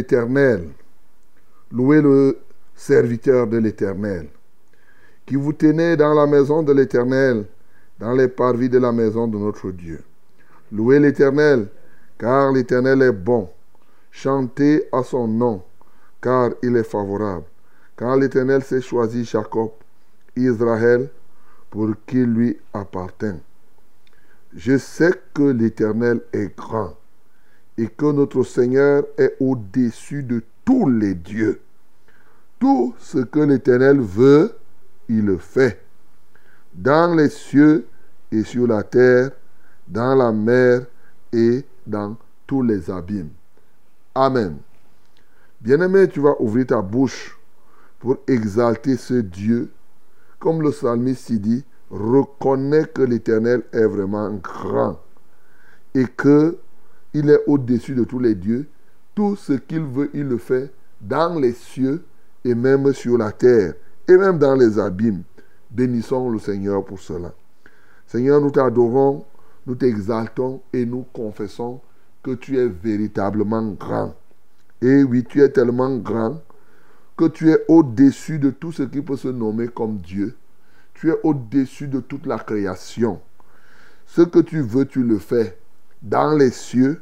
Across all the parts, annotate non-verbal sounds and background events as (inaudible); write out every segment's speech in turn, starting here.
l'Éternel. Louez le serviteur de l'Éternel. Qui vous tenez dans la maison de l'Éternel, dans les parvis de la maison de notre Dieu. Louez l'Éternel, car l'Éternel est bon. Chantez à son nom, car il est favorable. Car l'Éternel s'est choisi Jacob, Israël, pour qu'il lui appartient. Je sais que l'Éternel est grand et que notre Seigneur est au-dessus de tous les dieux. Tout ce que l'Éternel veut, il le fait. Dans les cieux et sur la terre, dans la mer et dans tous les abîmes. Amen. Bien-aimé, tu vas ouvrir ta bouche pour exalter ce Dieu. Comme le psalmiste dit, reconnais que l'Éternel est vraiment grand et que il est au-dessus de tous les dieux. Tout ce qu'il veut, il le fait dans les cieux et même sur la terre et même dans les abîmes. Bénissons le Seigneur pour cela. Seigneur, nous t'adorons, nous t'exaltons et nous confessons que tu es véritablement grand. Et oui, tu es tellement grand que tu es au-dessus de tout ce qui peut se nommer comme Dieu. Tu es au-dessus de toute la création. Ce que tu veux, tu le fais dans les cieux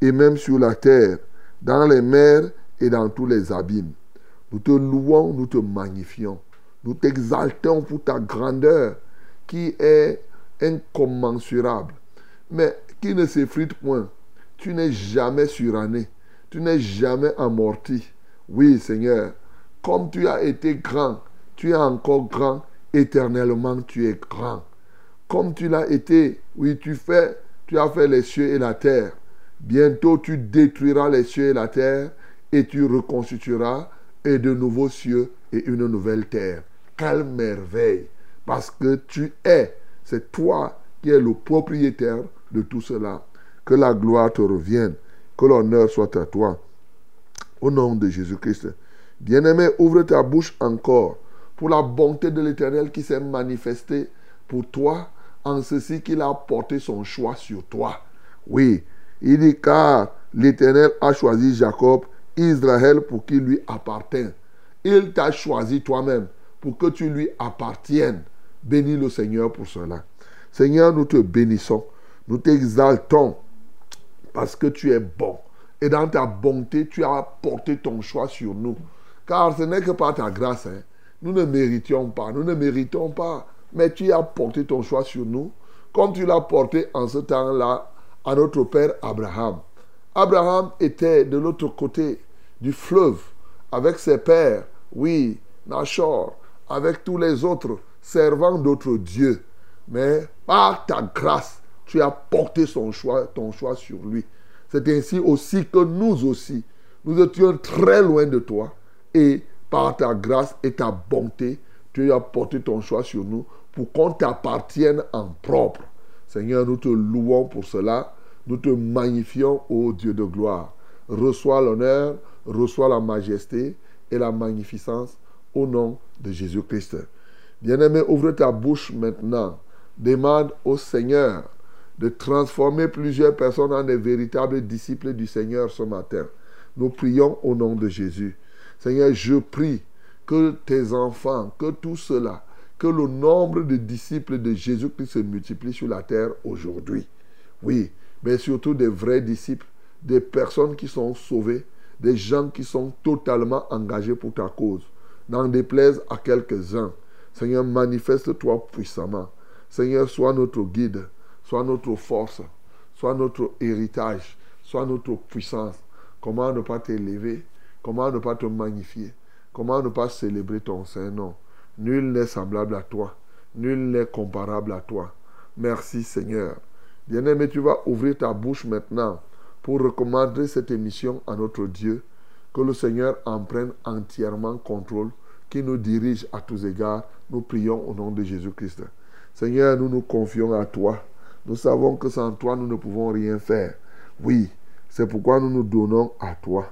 et même sur la terre, dans les mers et dans tous les abîmes. Nous te louons, nous te magnifions. Nous t'exaltons pour ta grandeur qui est incommensurable, mais qui ne s'effrite point. Tu n'es jamais suranné, tu n'es jamais amorti. Oui, Seigneur, comme tu as été grand, tu es encore grand, éternellement tu es grand. Comme tu l'as été, oui, tu fais, tu as fait les cieux et la terre. Bientôt tu détruiras les cieux et la terre et tu reconstitueras et de nouveaux cieux et une nouvelle terre. Quelle merveille! Parce que tu es, c'est toi qui es le propriétaire de tout cela. Que la gloire te revienne, que l'honneur soit à toi. Au nom de Jésus-Christ. Bien-aimé, ouvre ta bouche encore pour la bonté de l'Éternel qui s'est manifestée pour toi en ceci qu'il a porté son choix sur toi. Oui, il dit car l'Éternel a choisi Jacob, Israël pour qu'il lui appartienne. Il t'a choisi toi-même pour que tu lui appartiennes. Bénis le Seigneur pour cela. Seigneur, nous te bénissons, nous t'exaltons parce que tu es bon. Et dans ta bonté, tu as porté ton choix sur nous. Car ce n'est que par ta grâce. hein. Nous ne méritions pas, nous ne méritons pas. Mais tu as porté ton choix sur nous comme tu l'as porté en ce temps-là à notre père Abraham. Abraham était de l'autre côté du fleuve avec ses pères, oui, Nachor, avec tous les autres servant d'autres dieux. Mais par ta grâce, tu as porté son choix, ton choix sur lui. C'est ainsi aussi que nous aussi, nous étions très loin de toi. Et par ta grâce et ta bonté, tu as porté ton choix sur nous pour qu'on t'appartienne en propre. Seigneur, nous te louons pour cela. Nous te magnifions, ô Dieu de gloire. Reçois l'honneur, reçois la majesté et la magnificence au nom de Jésus-Christ. Bien-aimé, ouvre ta bouche maintenant. Demande au Seigneur de transformer plusieurs personnes en des véritables disciples du Seigneur ce matin. Nous prions au nom de Jésus. Seigneur, je prie que tes enfants, que tout cela, que le nombre de disciples de Jésus-Christ se multiplie sur la terre aujourd'hui. Oui, mais surtout des vrais disciples, des personnes qui sont sauvées, des gens qui sont totalement engagés pour ta cause. N'en déplaise à quelques-uns. Seigneur, manifeste-toi puissamment. Seigneur, sois notre guide, sois notre force, sois notre héritage, sois notre puissance. Comment ne pas t'élever? Comment ne pas te magnifier? Comment ne pas célébrer ton Saint-Nom? Nul n'est semblable à toi. Nul n'est comparable à toi. Merci Seigneur. Bien-aimé, tu vas ouvrir ta bouche maintenant pour recommander cette émission à notre Dieu. Que le Seigneur en prenne entièrement contrôle, qui nous dirige à tous égards. Nous prions au nom de Jésus-Christ. Seigneur, nous nous confions à toi. Nous savons que sans toi, nous ne pouvons rien faire. Oui, c'est pourquoi nous nous donnons à toi.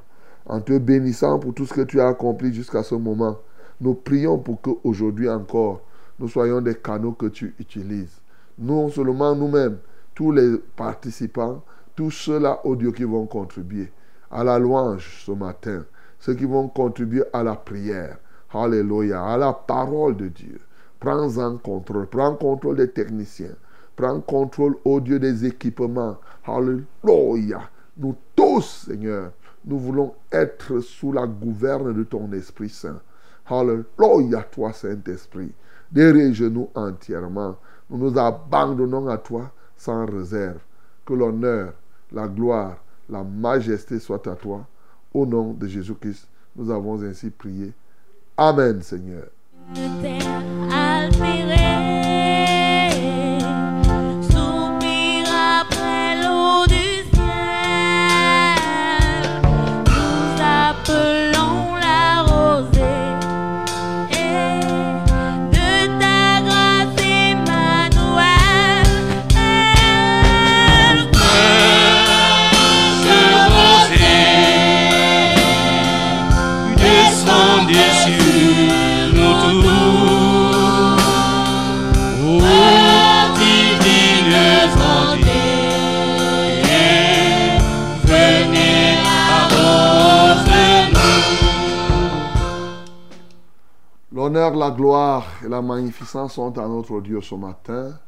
En te bénissant pour tout ce que tu as accompli jusqu'à ce moment, nous prions pour que aujourd'hui encore, nous soyons des canaux que tu utilises. Non seulement nous-mêmes, tous les participants, tous ceux-là, au Dieu, qui vont contribuer à la louange ce matin, ceux qui vont contribuer à la prière, Alléluia, à la parole de Dieu. Prends-en contrôle, prends contrôle des techniciens, prends contrôle, au Dieu, des équipements. Alléluia. Nous tous, Seigneur, nous voulons être sous la gouverne de ton Esprit Saint. Alléluia, toi, Saint-Esprit. Dirige-nous entièrement. Nous nous abandonnons à toi sans réserve. Que l'honneur, la gloire, la majesté soient à toi. Au nom de Jésus-Christ, nous avons ainsi prié. Amen, Seigneur. L'honneur, la gloire et la magnificence sont à notre Dieu ce matin.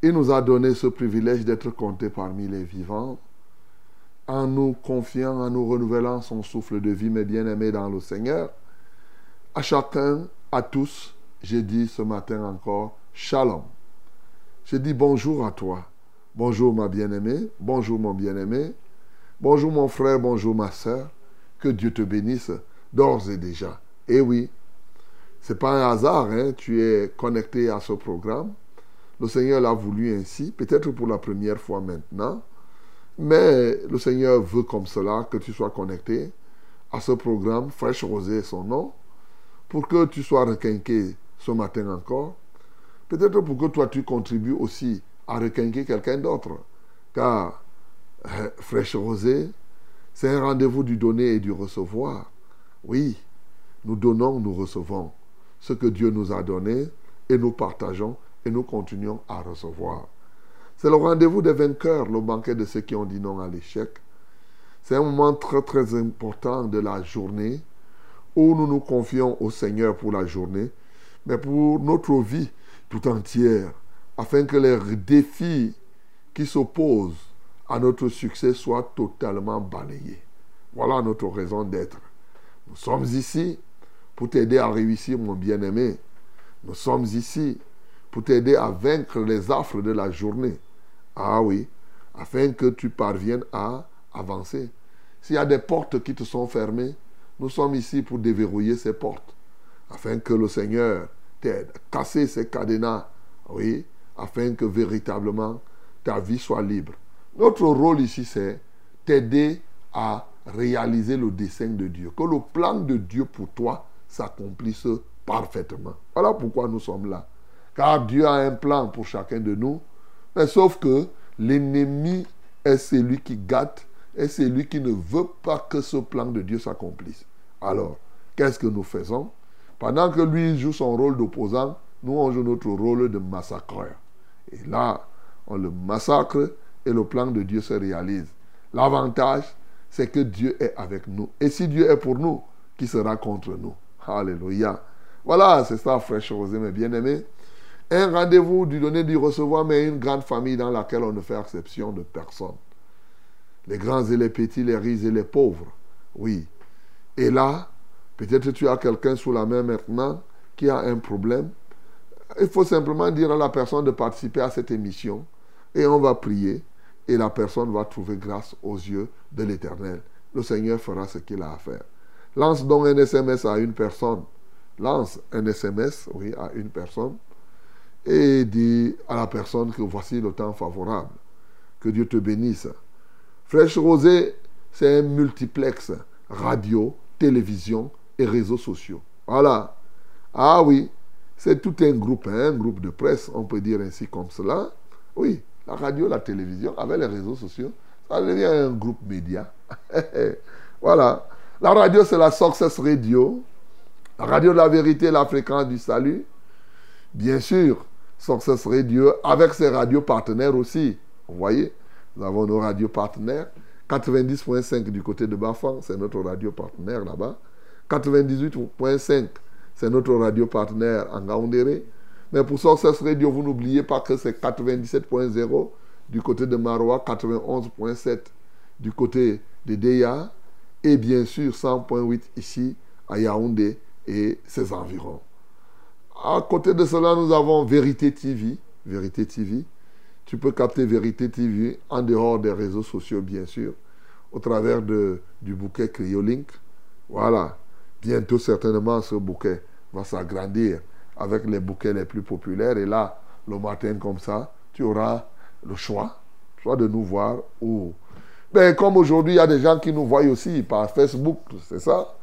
Il nous a donné ce privilège d'être compté parmi les vivants en nous confiant, en nous renouvelant son souffle de vie, mes bien-aimés dans le Seigneur. À chacun, à tous, j'ai dit ce matin encore, Shalom. Je dis bonjour à toi. Bonjour ma bien-aimée, bonjour mon bien-aimé, bonjour mon frère, bonjour ma soeur. Que Dieu te bénisse d'ores et déjà. Et oui, c'est pas un hasard, hein, tu es connecté à ce programme. Le Seigneur l'a voulu ainsi, peut-être pour la première fois maintenant, mais le Seigneur veut comme cela que tu sois connecté à ce programme, Fraîche Rosée son nom, pour que tu sois requinqué ce matin encore. Peut-être pour que toi tu contribues aussi à requinquer quelqu'un d'autre. Car euh, Fraîche Rosée, c'est un rendez-vous du donner et du recevoir. Oui, nous donnons, nous recevons ce que Dieu nous a donné et nous partageons et nous continuons à recevoir. C'est le rendez-vous des vainqueurs, le banquet de ceux qui ont dit non à l'échec. C'est un moment très très important de la journée où nous nous confions au Seigneur pour la journée, mais pour notre vie tout entière, afin que les défis qui s'opposent à notre succès soient totalement balayés. Voilà notre raison d'être. Nous sommes ici pour t'aider à réussir, mon bien-aimé. Nous sommes ici pour t'aider à vaincre les affres de la journée. Ah oui, afin que tu parviennes à avancer. S'il y a des portes qui te sont fermées, nous sommes ici pour déverrouiller ces portes, afin que le Seigneur t'aide à casser ces cadenas, oui, afin que véritablement ta vie soit libre. Notre rôle ici, c'est t'aider à réaliser le dessein de Dieu, que le plan de Dieu pour toi s'accomplisse parfaitement. Voilà pourquoi nous sommes là. Car Dieu a un plan pour chacun de nous, mais sauf que l'ennemi est celui qui gâte, est celui qui ne veut pas que ce plan de Dieu s'accomplisse. Alors, qu'est-ce que nous faisons? Pendant que lui joue son rôle d'opposant, nous on joue notre rôle de massacreur. Et là, on le massacre et le plan de Dieu se réalise. L'avantage, c'est que Dieu est avec nous. Et si Dieu est pour nous, qui sera contre nous? Alléluia. Voilà, c'est ça, frère José, mes bien-aimés. Un rendez-vous du donner, du recevoir, mais une grande famille dans laquelle on ne fait exception de personne. Les grands et les petits, les riches et les pauvres. Oui. Et là, peut-être tu as quelqu'un sous la main maintenant qui a un problème. Il faut simplement dire à la personne de participer à cette émission et on va prier et la personne va trouver grâce aux yeux de l'Éternel. Le Seigneur fera ce qu'il a à faire. Lance donc un SMS à une personne. Lance un SMS, oui, à une personne. Et dis à la personne que voici le temps favorable. Que Dieu te bénisse. Fraîche Rosée, c'est un multiplex radio, télévision et réseaux sociaux. Voilà. Ah oui, c'est tout un groupe, hein, un groupe de presse, on peut dire ainsi comme cela. Oui, la radio, la télévision, avec les réseaux sociaux, ça devient un groupe média. (laughs) voilà. La radio, c'est la Success Radio. La radio de la vérité, la fréquence du salut. Bien sûr, Success Radio, avec ses radios partenaires aussi. Vous voyez, nous avons nos radios partenaires. 90.5 du côté de Bafang, c'est notre radio partenaire là-bas. 98.5, c'est notre radio partenaire en Gaoundéré. Mais pour Success Radio, vous n'oubliez pas que c'est 97.0 du côté de Marois, 91.7 du côté de Deya, et bien sûr 100.8 ici à Yaoundé et ses environs. À côté de cela, nous avons Vérité TV. Vérité TV. Tu peux capter Vérité TV en dehors des réseaux sociaux, bien sûr, au travers du bouquet Cryolink. Voilà. Bientôt, certainement, ce bouquet va s'agrandir avec les bouquets les plus populaires. Et là, le matin comme ça, tu auras le choix, soit de nous voir ou... Ben, comme aujourd'hui, il y a des gens qui nous voient aussi par Facebook, c'est ça?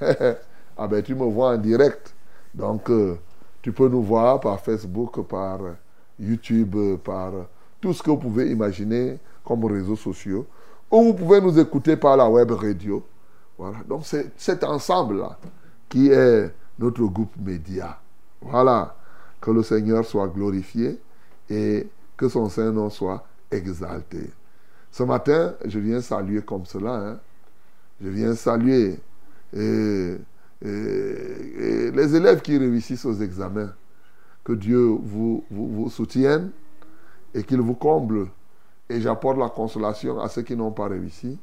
(laughs) Ah ben, tu me vois en direct. Donc, euh, tu peux nous voir par Facebook, par YouTube, par tout ce que vous pouvez imaginer comme réseaux sociaux. Ou vous pouvez nous écouter par la web radio. Voilà. Donc, c'est cet ensemble-là qui est notre groupe média. Voilà. Que le Seigneur soit glorifié et que son Saint-Nom soit exalté. Ce matin, je viens saluer comme cela. hein. Je viens saluer les élèves qui réussissent aux examens. Que Dieu vous, vous soutienne et qu'il vous comble. Et j'apporte la consolation à ceux qui n'ont pas réussi.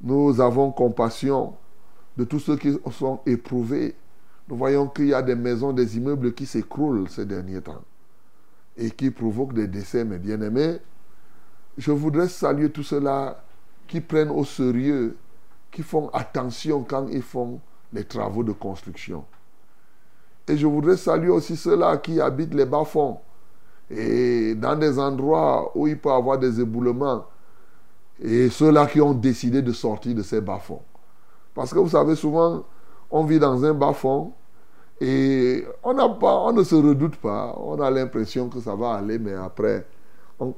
Nous avons compassion de tous ceux qui sont éprouvés. Nous voyons qu'il y a des maisons, des immeubles qui s'écroulent ces derniers temps et qui provoquent des décès, mes bien-aimés. Je voudrais saluer tous ceux-là qui prennent au sérieux, qui font attention quand ils font les travaux de construction. Et je voudrais saluer aussi ceux-là qui habitent les bas-fonds et dans des endroits où il peut y avoir des éboulements et ceux-là qui ont décidé de sortir de ces bas-fonds. Parce que vous savez, souvent, on vit dans un bas-fond et on, pas, on ne se redoute pas. On a l'impression que ça va aller, mais après,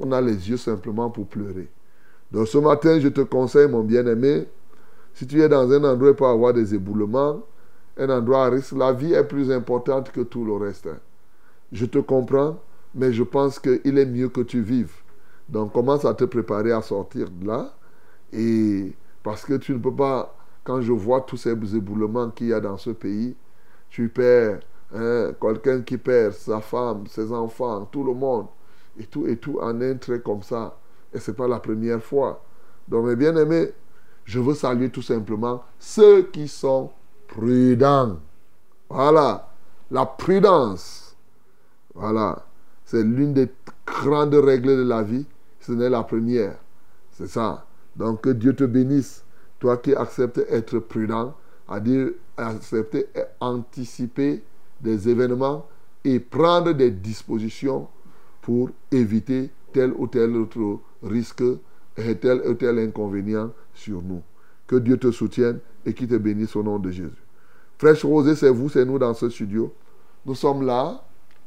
on, a les yeux simplement pour pleurer. Donc ce matin, je te conseille, mon bien-aimé, si tu es dans un endroit y avoir des éboulements, un endroit à risque, la vie est plus importante que tout le reste. hein. Je te comprends, mais je pense qu'il est mieux que tu vives. Donc commence à te préparer à sortir de là. Et parce que tu ne peux pas, quand je vois tous ces éboulements qu'il y a dans ce pays, tu perds hein, quelqu'un qui perd sa femme, ses enfants, tout le monde, et tout, et tout en un trait comme ça. Et ce n'est pas la première fois. Donc mes bien-aimés, je veux saluer tout simplement ceux qui sont prudents. Voilà, la prudence. Voilà. C'est l'une des grandes règles de la vie. Ce n'est la première. C'est ça. Donc que Dieu te bénisse. Toi qui acceptes être prudent, à dire accepter et anticiper des événements et prendre des dispositions pour éviter tel ou tel autre risque et tel ou tel inconvénient sur nous. Que Dieu te soutienne et qu'il te bénisse au nom de Jésus. Fraîche Rosée, c'est vous, c'est nous dans ce studio. Nous sommes là,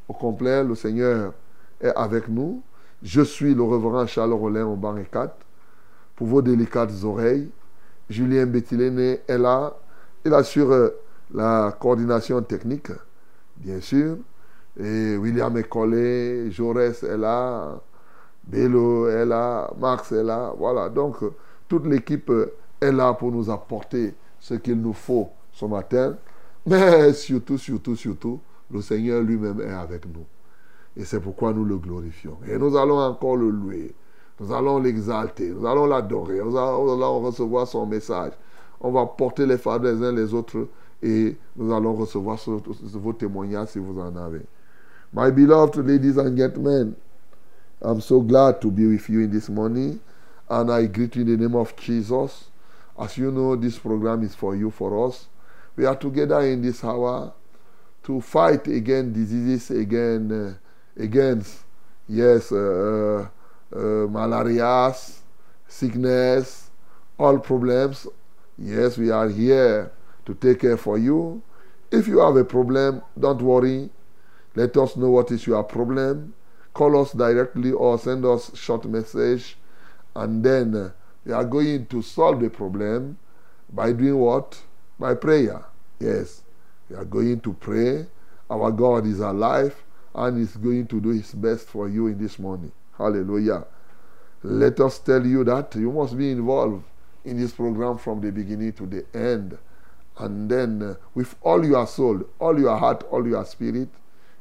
au complet, le Seigneur est avec nous. Je suis le reverend Charles Rollin au banc 4 pour vos délicates oreilles. Julien Bettiléné est là. Il assure la coordination technique, bien sûr. Et William est collé, Jaurès est là, Bello est là, Max est là. Voilà, donc euh, toute l'équipe euh, est là pour nous apporter ce qu'il nous faut ce matin. Mais (laughs) surtout, surtout, surtout, le Seigneur lui-même est avec nous. Et c'est pourquoi nous le glorifions. Et nous allons encore le louer. Nous allons l'exalter. Nous allons l'adorer. Nous allons recevoir son message. On va porter les fards les uns les autres et nous allons recevoir vos témoignages si vous en avez. My beloved ladies and gentlemen, I'm so glad to be with you in this morning and I greet you in the name of Jesus. As you know, this program is for you, for us. We are together in this hour to fight against diseases, again, uh, against, yes, uh, uh, malaria, sickness, all problems. Yes, we are here to take care for you. If you have a problem, don't worry. Let us know what is your problem. Call us directly or send us short message, and then uh, we are going to solve the problem by doing what? By prayer. Yes, we are going to pray. Our God is alive and is going to do his best for you in this morning. Hallelujah. Let us tell you that you must be involved in this program from the beginning to the end. And then, uh, with all your soul, all your heart, all your spirit,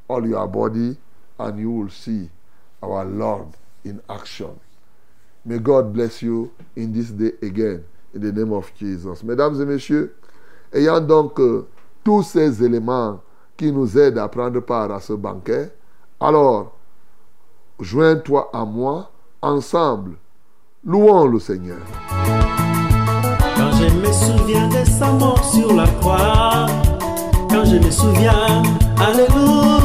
all your body, and you will see our Lord in action. May God bless you in this day again, in the name of Jesus. Mesdames et messieurs, ayant donc euh, tous ces éléments qui nous aident à prendre part à ce banquet, alors joins-toi à moi, ensemble, louons le Seigneur. Quand je me souviens de sa mort sur la croix, quand je me souviens, Alléluia,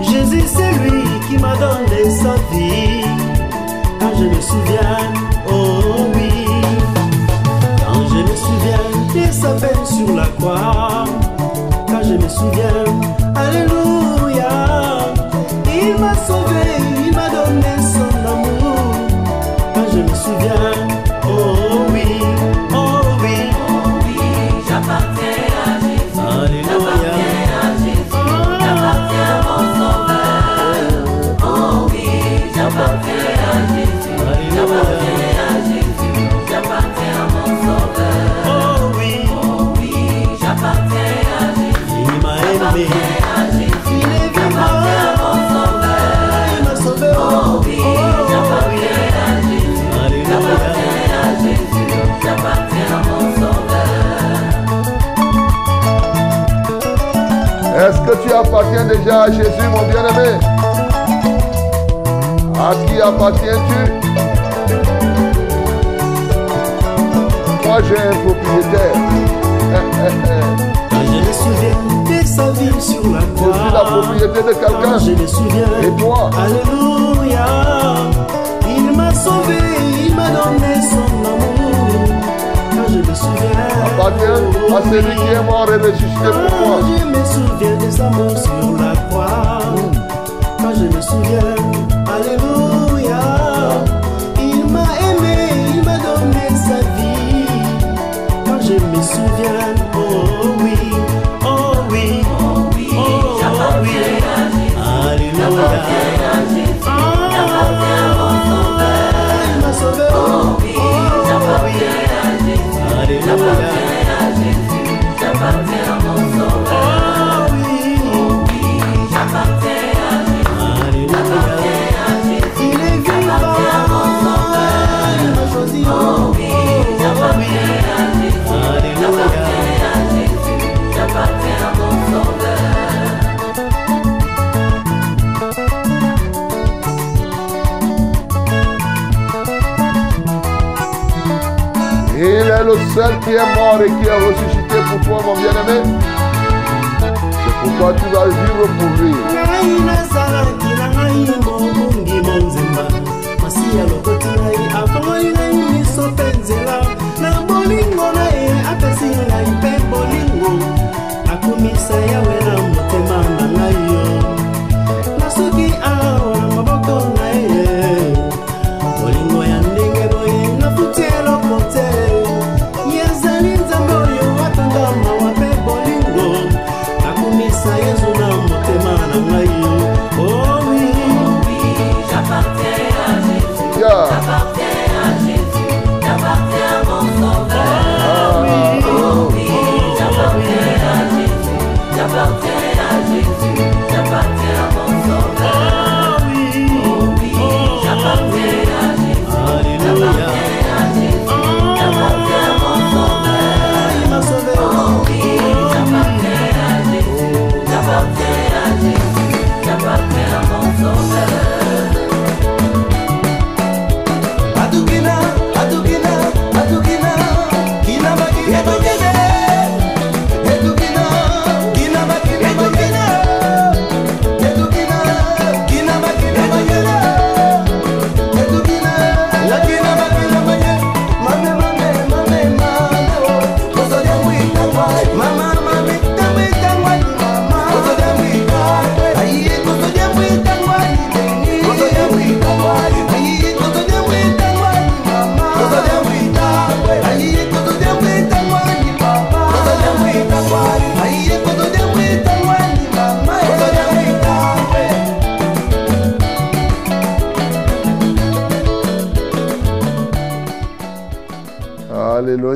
Jésus c'est lui qui m'a donné sa vie. Quand je me souviens, oh oui, quand je me souviens de sa peine sur la croix, quand je me souviens, Alléluia, il m'a sauvé, il m'a donné son amour. Quand je me souviens, oh que tu appartiens déjà à Jésus, mon bien-aimé À qui appartiens-tu? Moi, j'ai un propriétaire. Je me souviens de sa vie sur la Je suis la croix, propriété de quelqu'un. je me souviens, Et toi? Alléluia, il m'a sauvé, il m'a donné son amour. Quand je me souviens, Appartiens à celui qui est mort et ressuscité pour quand moi. je me souviens de sa mort sur la croix, quand je me souviens, Alléluia, il m'a aimé, il m'a donné sa vie. Quand je me souviens, oh oui, oh oui, oh oui, Alléluia. Alléluia. Le seul qui est mort et qui est ressuscité pour toi, mon bien-aimé. C'est pourquoi tu vas vivre pour lui. ngai nazalaki na ngai mobungi monzemba masiya lokoti ngai afongoli ngai miso mpe nzela na bolingo na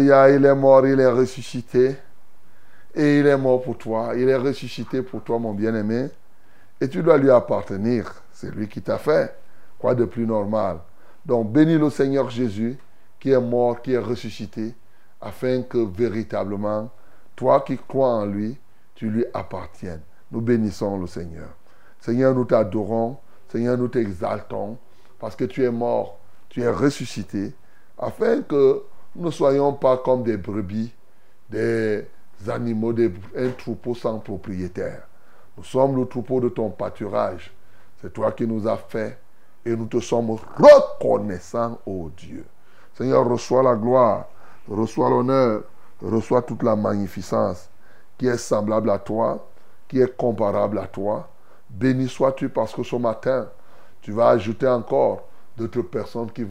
Il est mort, il est ressuscité. Et il est mort pour toi. Il est ressuscité pour toi, mon bien-aimé. Et tu dois lui appartenir. C'est lui qui t'a fait. Quoi de plus normal? Donc bénis le Seigneur Jésus, qui est mort, qui est ressuscité, afin que véritablement, toi qui crois en lui, tu lui appartiennes. Nous bénissons le Seigneur. Seigneur, nous t'adorons. Seigneur, nous t'exaltons. Parce que tu es mort, tu es ressuscité, afin que ne soyons pas comme des brebis, des animaux, des, un troupeau sans propriétaire. Nous sommes le troupeau de ton pâturage. C'est toi qui nous as fait et nous te sommes reconnaissants, ô Dieu. Seigneur, reçois la gloire, reçois l'honneur, reçois toute la magnificence qui est semblable à toi, qui est comparable à toi. Béni sois-tu parce que ce matin, tu vas ajouter encore d'autres personnes qui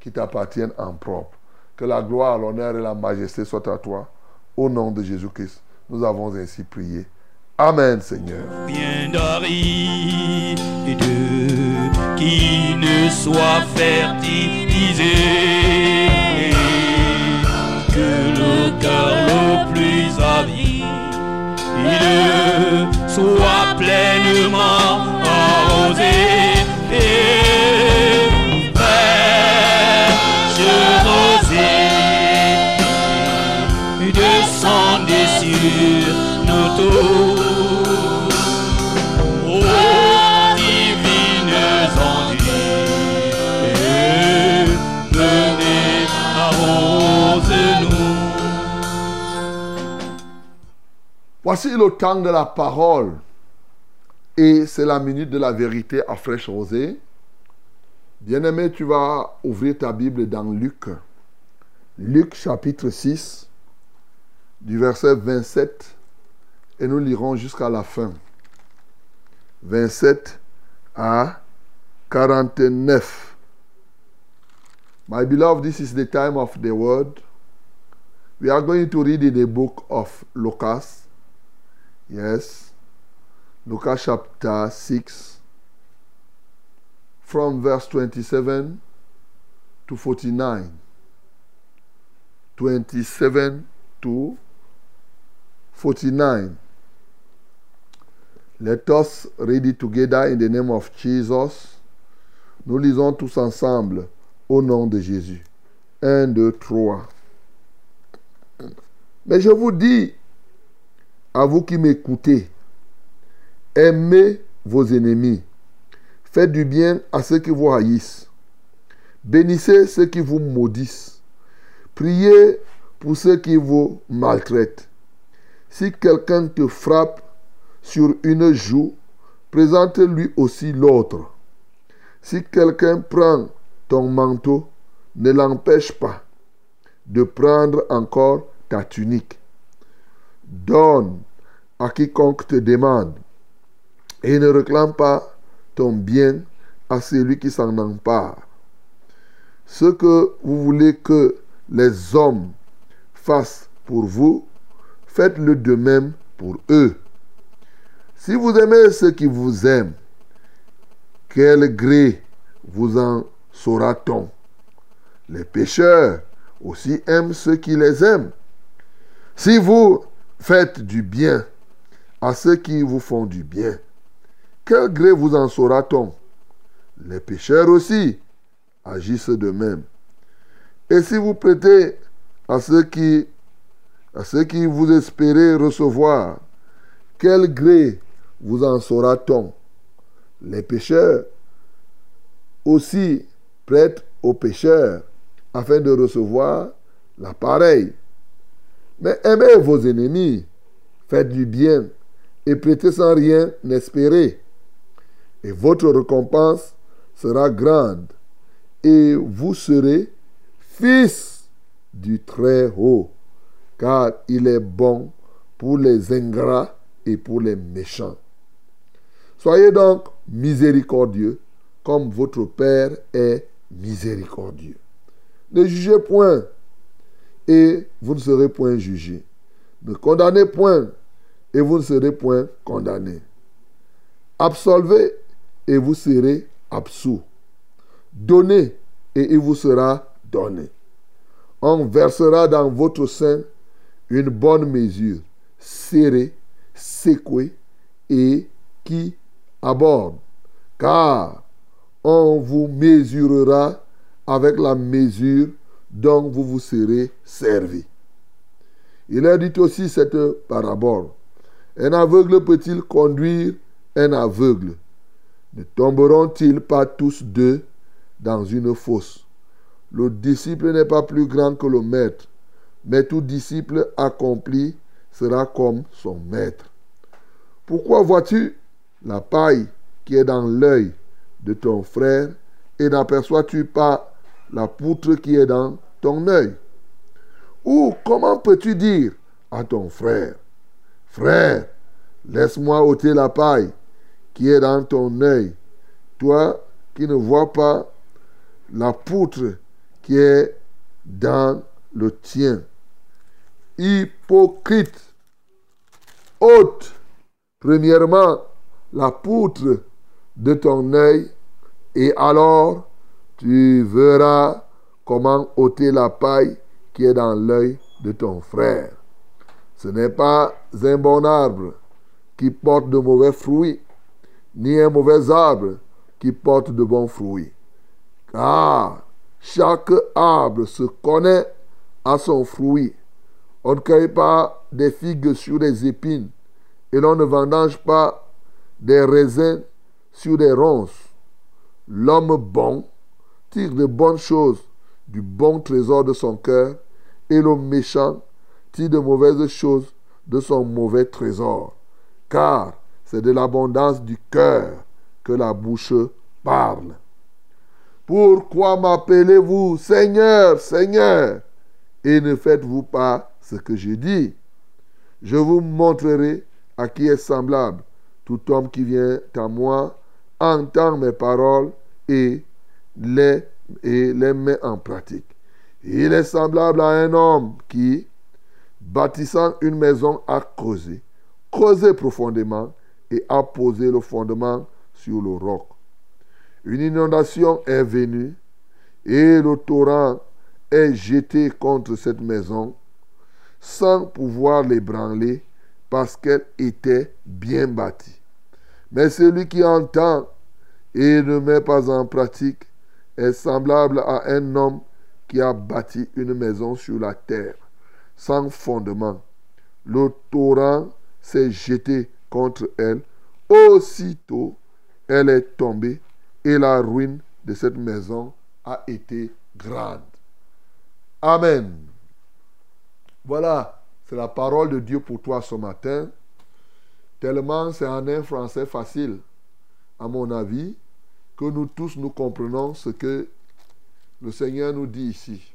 qui t'appartiennent en propre. Que la gloire, l'honneur et la majesté soient à toi. Au nom de Jésus-Christ, nous avons ainsi prié. Amen, Seigneur. bien d'Aride qui ne soit fertilisé que le cœur le plus avide soit pleinement Voici le temps de la parole. Et c'est la minute de la vérité à fraîche rosée. Bien-aimé, tu vas ouvrir ta Bible dans Luc. Luc chapitre 6, du verset 27, et nous lirons jusqu'à la fin. 27 à 49. My beloved, this is the time of the word. We are going to read in the book of Lucas. Yes. Lucas chapter 6, from verse 27 to 49. 27 to 49. Let us read it together in the name of Jesus. Nous lisons tous ensemble au nom de Jésus. 1, 2, 3. Mais je vous dis, à vous qui m'écoutez, aimez vos ennemis, faites du bien à ceux qui vous haïssent, bénissez ceux qui vous maudissent, priez pour ceux qui vous maltraitent. Si quelqu'un te frappe sur une joue, présente-lui aussi l'autre. Si quelqu'un prend ton manteau, ne l'empêche pas de prendre encore ta tunique. Donne à quiconque te demande et ne réclame pas ton bien à celui qui s'en empare. Ce que vous voulez que les hommes fassent pour vous, faites-le de même pour eux. Si vous aimez ceux qui vous aiment, quel gré vous en saura-t-on? Les pécheurs aussi aiment ceux qui les aiment. Si vous faites du bien à ceux qui vous font du bien, quel gré vous en saura-t-on? Les pécheurs aussi agissent de même. Et si vous prêtez à ceux qui, vous espérez recevoir, quel gré vous en saura-t-on? Les pécheurs aussi prêtent aux pécheurs afin de recevoir l'appareil. Mais aimez vos ennemis, faites du bien et prêtez sans rien espérer. Et votre récompense sera grande et vous serez fils du Très-Haut, car il est bon pour les ingrats et pour les méchants. Soyez donc miséricordieux comme votre Père est miséricordieux. Ne jugez point et vous ne serez point jugés. Ne condamnez point et vous ne serez point condamnés. Absolvez et vous serez absous. Donnez et il vous sera donné. On versera dans votre sein une bonne mesure, serrée, secouée et qui aborde. Car on vous mesurera avec la mesure dont vous vous serez servi. Il a dit aussi cette parabole. Un aveugle peut-il conduire un aveugle? Ne tomberont-ils pas tous deux dans une fosse? Le disciple n'est pas plus grand que le maître, mais tout disciple accompli sera comme son maître. Pourquoi vois-tu la paille qui est dans l'œil de ton frère et n'aperçois-tu pas la poutre qui est dans ton œil. Ou comment peux-tu dire à ton frère, frère, laisse-moi ôter la paille qui est dans ton œil, toi qui ne vois pas la poutre qui est dans le tien. Hypocrite, ôte premièrement la poutre de ton œil et alors tu verras comment ôter la paille qui est dans l'œil de ton frère. Ce n'est pas un bon arbre qui porte de mauvais fruits, ni un mauvais arbre qui porte de bons fruits. Car chaque arbre se connaît à son fruit. On ne cueille pas des figues sur des épines et l'on ne vendange pas des raisins sur des ronces. L'homme bon tire de bonnes choses du bon trésor de son cœur, et le méchant tire de mauvaises choses de son mauvais trésor. Car c'est de l'abondance du cœur que la bouche parle. Pourquoi m'appelez-vous Seigneur, Seigneur, et ne faites-vous pas ce que je dis Je vous montrerai à qui est semblable tout homme qui vient à moi entend mes paroles et les, et les met en pratique. Il est semblable à un homme qui, bâtissant une maison, a creusé, creusé profondément et a posé le fondement sur le roc. Une inondation est venue et le torrent est jeté contre cette maison sans pouvoir l'ébranler parce qu'elle était bien bâtie. Mais celui qui entend et ne met pas en pratique est semblable à un homme qui a bâti une maison sur la terre, sans fondement. Le torrent s'est jeté contre elle. Aussitôt, elle est tombée et la ruine de cette maison a été grande. Amen. Voilà, c'est la parole de Dieu pour toi ce matin. Tellement c'est en un français facile, à mon avis, que nous tous nous comprenons ce que le Seigneur nous dit ici.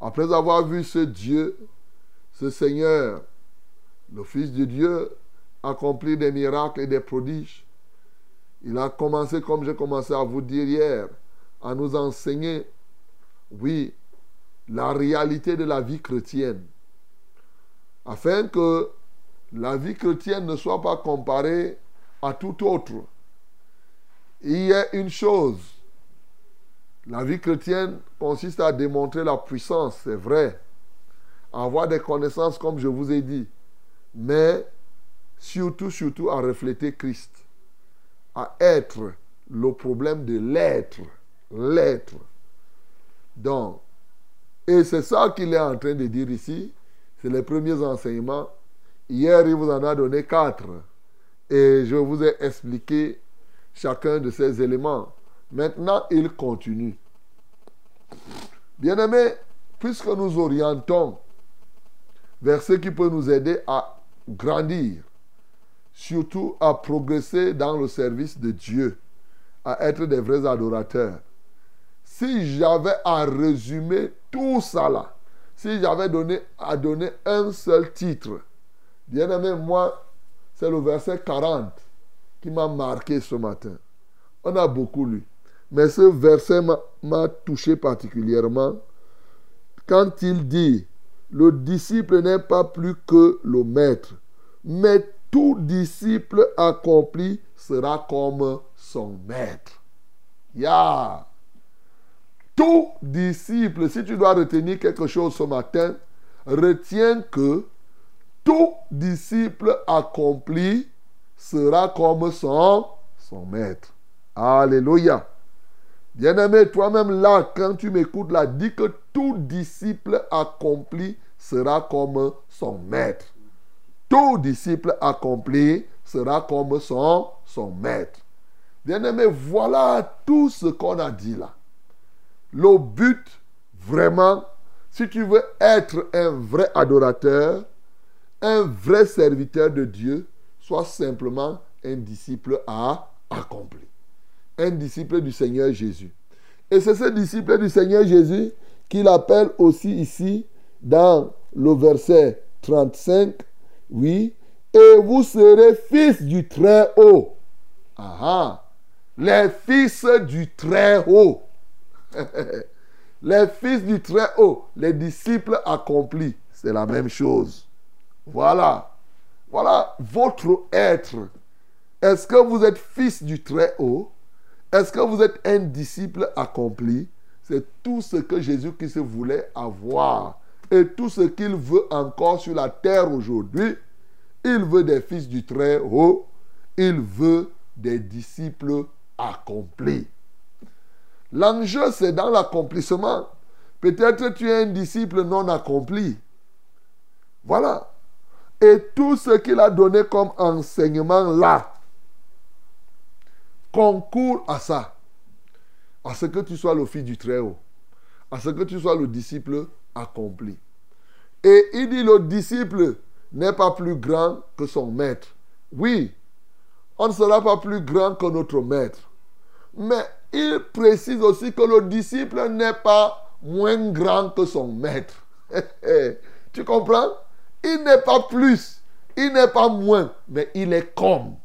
Après avoir vu ce Dieu, ce Seigneur, le Fils de Dieu, accomplir des miracles et des prodiges, il a commencé, comme j'ai commencé à vous dire hier, à nous enseigner, oui, la réalité de la vie chrétienne, afin que la vie chrétienne ne soit pas comparée à tout autre. Il y a une chose, la vie chrétienne consiste à démontrer la puissance, c'est vrai, à avoir des connaissances comme je vous ai dit, mais surtout, surtout à refléter Christ, à être le problème de l'être, l'être. Donc, et c'est ça qu'il est en train de dire ici, c'est les premiers enseignements. Hier, il vous en a donné quatre, et je vous ai expliqué chacun de ces éléments. Maintenant, il continue. Bien-aimés, puisque nous orientons vers ce qui peut nous aider à grandir, surtout à progresser dans le service de Dieu, à être des vrais adorateurs. Si j'avais à résumer tout ça là, si j'avais donné à donner un seul titre, bien aimé, moi, c'est le verset 40 qui m'a marqué ce matin. On a beaucoup lu. Mais ce verset m'a touché particulièrement quand il dit, le disciple n'est pas plus que le maître, mais tout disciple accompli sera comme son maître. Ya! Tout disciple, si tu dois retenir quelque chose ce matin, retiens que tout disciple accompli sera comme son, son maître. Alléluia. Bien-aimé, toi-même là, quand tu m'écoutes là, dis que tout disciple accompli sera comme son maître. Tout disciple accompli sera comme son, son maître. Bien-aimé, voilà tout ce qu'on a dit là. Le but, vraiment, si tu veux être un vrai adorateur, un vrai serviteur de Dieu, sois simplement un disciple à accompli un disciple du Seigneur Jésus. Et c'est ce disciple du Seigneur Jésus qu'il appelle aussi ici dans le verset 35, oui, et vous serez fils du Très-Haut. Ah, les fils du Très-Haut. (laughs) les fils du Très-Haut, les disciples accomplis, c'est la même chose. Voilà. Voilà votre être. Est-ce que vous êtes fils du Très-Haut? Est-ce que vous êtes un disciple accompli? C'est tout ce que Jésus-Christ voulait avoir. Et tout ce qu'il veut encore sur la terre aujourd'hui. Il veut des fils du Très-Haut. Il veut des disciples accomplis. L'enjeu, c'est dans l'accomplissement. Peut-être tu es un disciple non accompli. Voilà. Et tout ce qu'il a donné comme enseignement là, concourt à ça. À ce que tu sois le fils du Très-Haut. À ce que tu sois le disciple accompli. Et il dit le disciple n'est pas plus grand que son maître. Oui, on ne sera pas plus grand que notre maître. Mais il précise aussi que le disciple n'est pas moins grand que son maître. (laughs) tu comprends? Il n'est pas plus, il n'est pas moins, mais il est comme.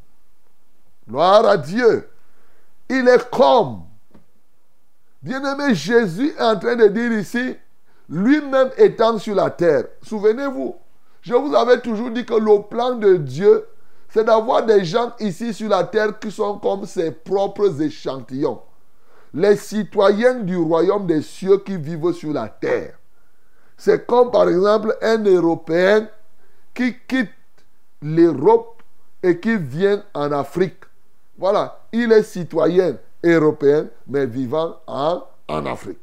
Gloire à Dieu. Il est comme. Bien-aimé, Jésus est en train de dire ici, lui-même étant sur la terre. Souvenez-vous, je vous avais toujours dit que le plan de Dieu, c'est d'avoir des gens ici sur la terre qui sont comme ses propres échantillons. Les citoyens du royaume des cieux qui vivent sur la terre. C'est comme par exemple un Européen qui quitte l'Europe et qui vient en Afrique. Voilà, il est citoyen européen, mais vivant en, en Afrique.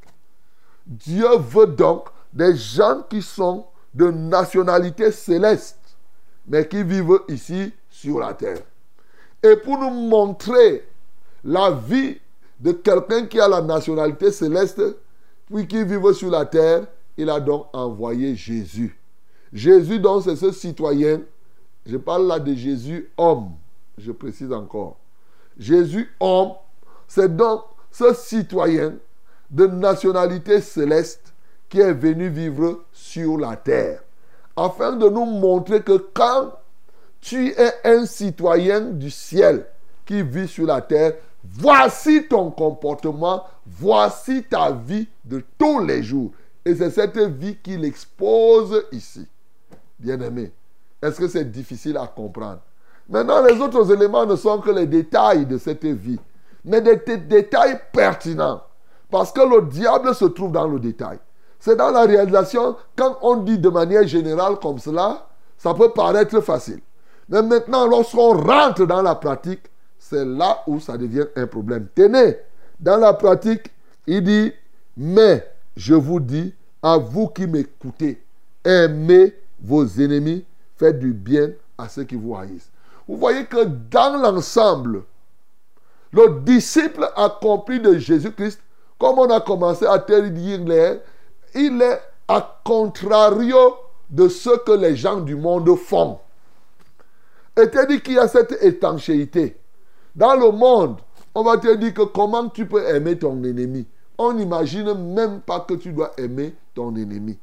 Dieu veut donc des gens qui sont de nationalité céleste, mais qui vivent ici sur la terre. Et pour nous montrer la vie de quelqu'un qui a la nationalité céleste, puis qui vit sur la terre, il a donc envoyé Jésus. Jésus, donc, c'est ce citoyen. Je parle là de Jésus homme. Je précise encore. Jésus homme, c'est donc ce citoyen de nationalité céleste qui est venu vivre sur la terre. Afin de nous montrer que quand tu es un citoyen du ciel qui vit sur la terre, voici ton comportement, voici ta vie de tous les jours. Et c'est cette vie qu'il expose ici. Bien-aimé, est-ce que c'est difficile à comprendre? Maintenant, les autres éléments ne sont que les détails de cette vie, mais des détails pertinents. Parce que le diable se trouve dans le détail. C'est dans la réalisation, quand on dit de manière générale comme cela, ça peut paraître facile. Mais maintenant, lorsqu'on rentre dans la pratique, c'est là où ça devient un problème. Tenez, dans la pratique, il dit, mais je vous dis, à vous qui m'écoutez, aimez vos ennemis, faites du bien à ceux qui vous haïssent. Vous voyez que dans l'ensemble, le disciple accompli de Jésus-Christ, comme on a commencé à te dire, il est à contrario de ce que les gens du monde font. Et te dit qu'il y a cette étanchéité. Dans le monde, on va te dire que comment tu peux aimer ton ennemi? On n'imagine même pas que tu dois aimer ton ennemi.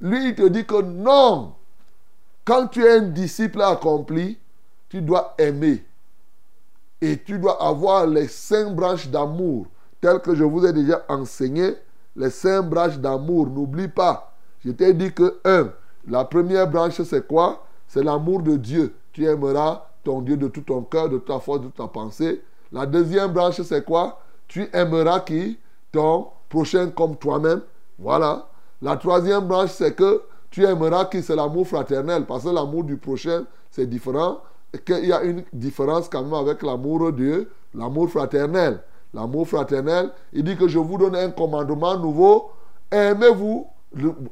Lui, il te dit que non. Quand tu es un disciple accompli, tu dois aimer. Et tu dois avoir les cinq branches d'amour, telles que je vous ai déjà enseigné. Les cinq branches d'amour, n'oublie pas. Je t'ai dit que, un, la première branche, c'est quoi? C'est l'amour de Dieu. Tu aimeras ton Dieu de tout ton cœur, de ta force, de ta pensée. La deuxième branche, c'est quoi? Tu aimeras qui? Ton prochain comme toi-même. Voilà. La troisième branche, c'est que tu aimeras qui c'est l'amour fraternel. Parce que l'amour du prochain, c'est différent. Et qu'il y a une différence quand même avec l'amour de Dieu, l'amour fraternel. L'amour fraternel, il dit que je vous donne un commandement nouveau. Aimez-vous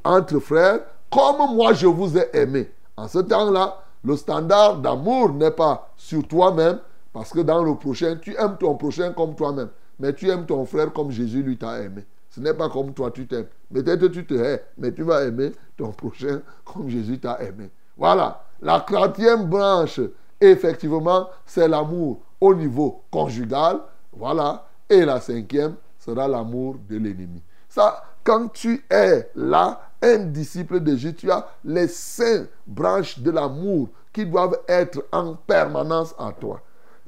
entre frères comme moi je vous ai aimé. En ce temps-là, le standard d'amour n'est pas sur toi-même, parce que dans le prochain, tu aimes ton prochain comme toi-même. Mais tu aimes ton frère comme Jésus lui t'a aimé. Ce n'est pas comme toi tu t'aimes. Peut-être tu te hais, mais tu vas aimer ton prochain (laughs) comme Jésus t'a aimé. Voilà. La quatrième branche, effectivement, c'est l'amour au niveau conjugal. Voilà. Et la cinquième sera l'amour de l'ennemi. Ça, quand tu es là, un disciple de Jésus, tu as les cinq branches de l'amour qui doivent être en permanence en toi.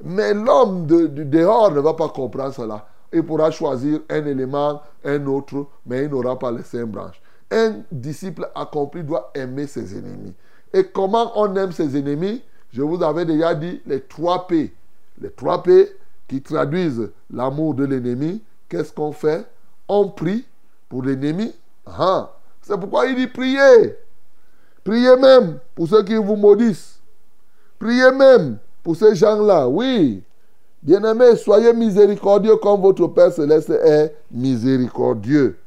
Mais l'homme de, dehors ne va pas comprendre cela. Il pourra choisir un élément, un autre, mais il n'aura pas les cinq branches. Un disciple accompli doit aimer ses ennemis. Et comment on aime ses ennemis? Je vous avais déjà dit les trois P. Les trois P qui traduisent l'amour de l'ennemi. Qu'est-ce qu'on fait? On prie pour l'ennemi. Ah, c'est pourquoi il dit priez. Priez même pour ceux qui vous maudissent. Priez même pour ces gens-là. Oui. Bien-aimés, soyez miséricordieux comme votre Père céleste est miséricordieux.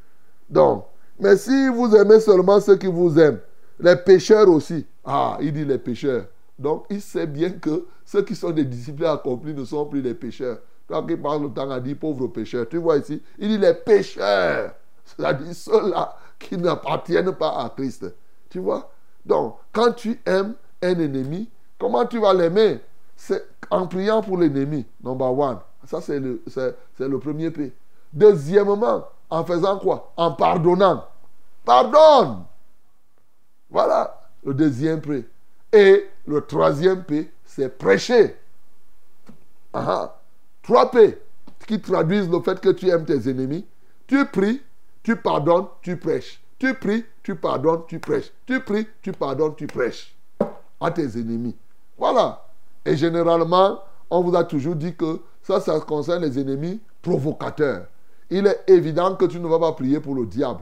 Donc, mais si vous aimez seulement ceux qui vous aiment, les pécheurs aussi. Ah, il dit les pécheurs. Donc, il sait bien que ceux qui sont des disciples accomplis ne sont plus des pécheurs. Toi qui parles le temps à dit pauvres pécheurs. Tu vois ici, il dit les pécheurs. C'est-à-dire ceux-là qui n'appartiennent pas à Christ. Tu vois? Donc, quand tu aimes un ennemi, comment tu vas l'aimer? C'est en priant pour l'ennemi, number one. Ça, c'est le, le premier P. Deuxièmement, en faisant quoi? En pardonnant. Pardonne Voilà le deuxième P. Et le troisième P, c'est prêcher. Trois P qui traduisent le fait que tu aimes tes ennemis. Tu pries, tu pardonnes, tu prêches. Tu pries, tu pardonnes, tu prêches. Tu pries, tu pardonnes, tu prêches à tes ennemis. Voilà. Et généralement, on vous a toujours dit que ça, ça concerne les ennemis provocateurs. Il est évident que tu ne vas pas prier pour le diable.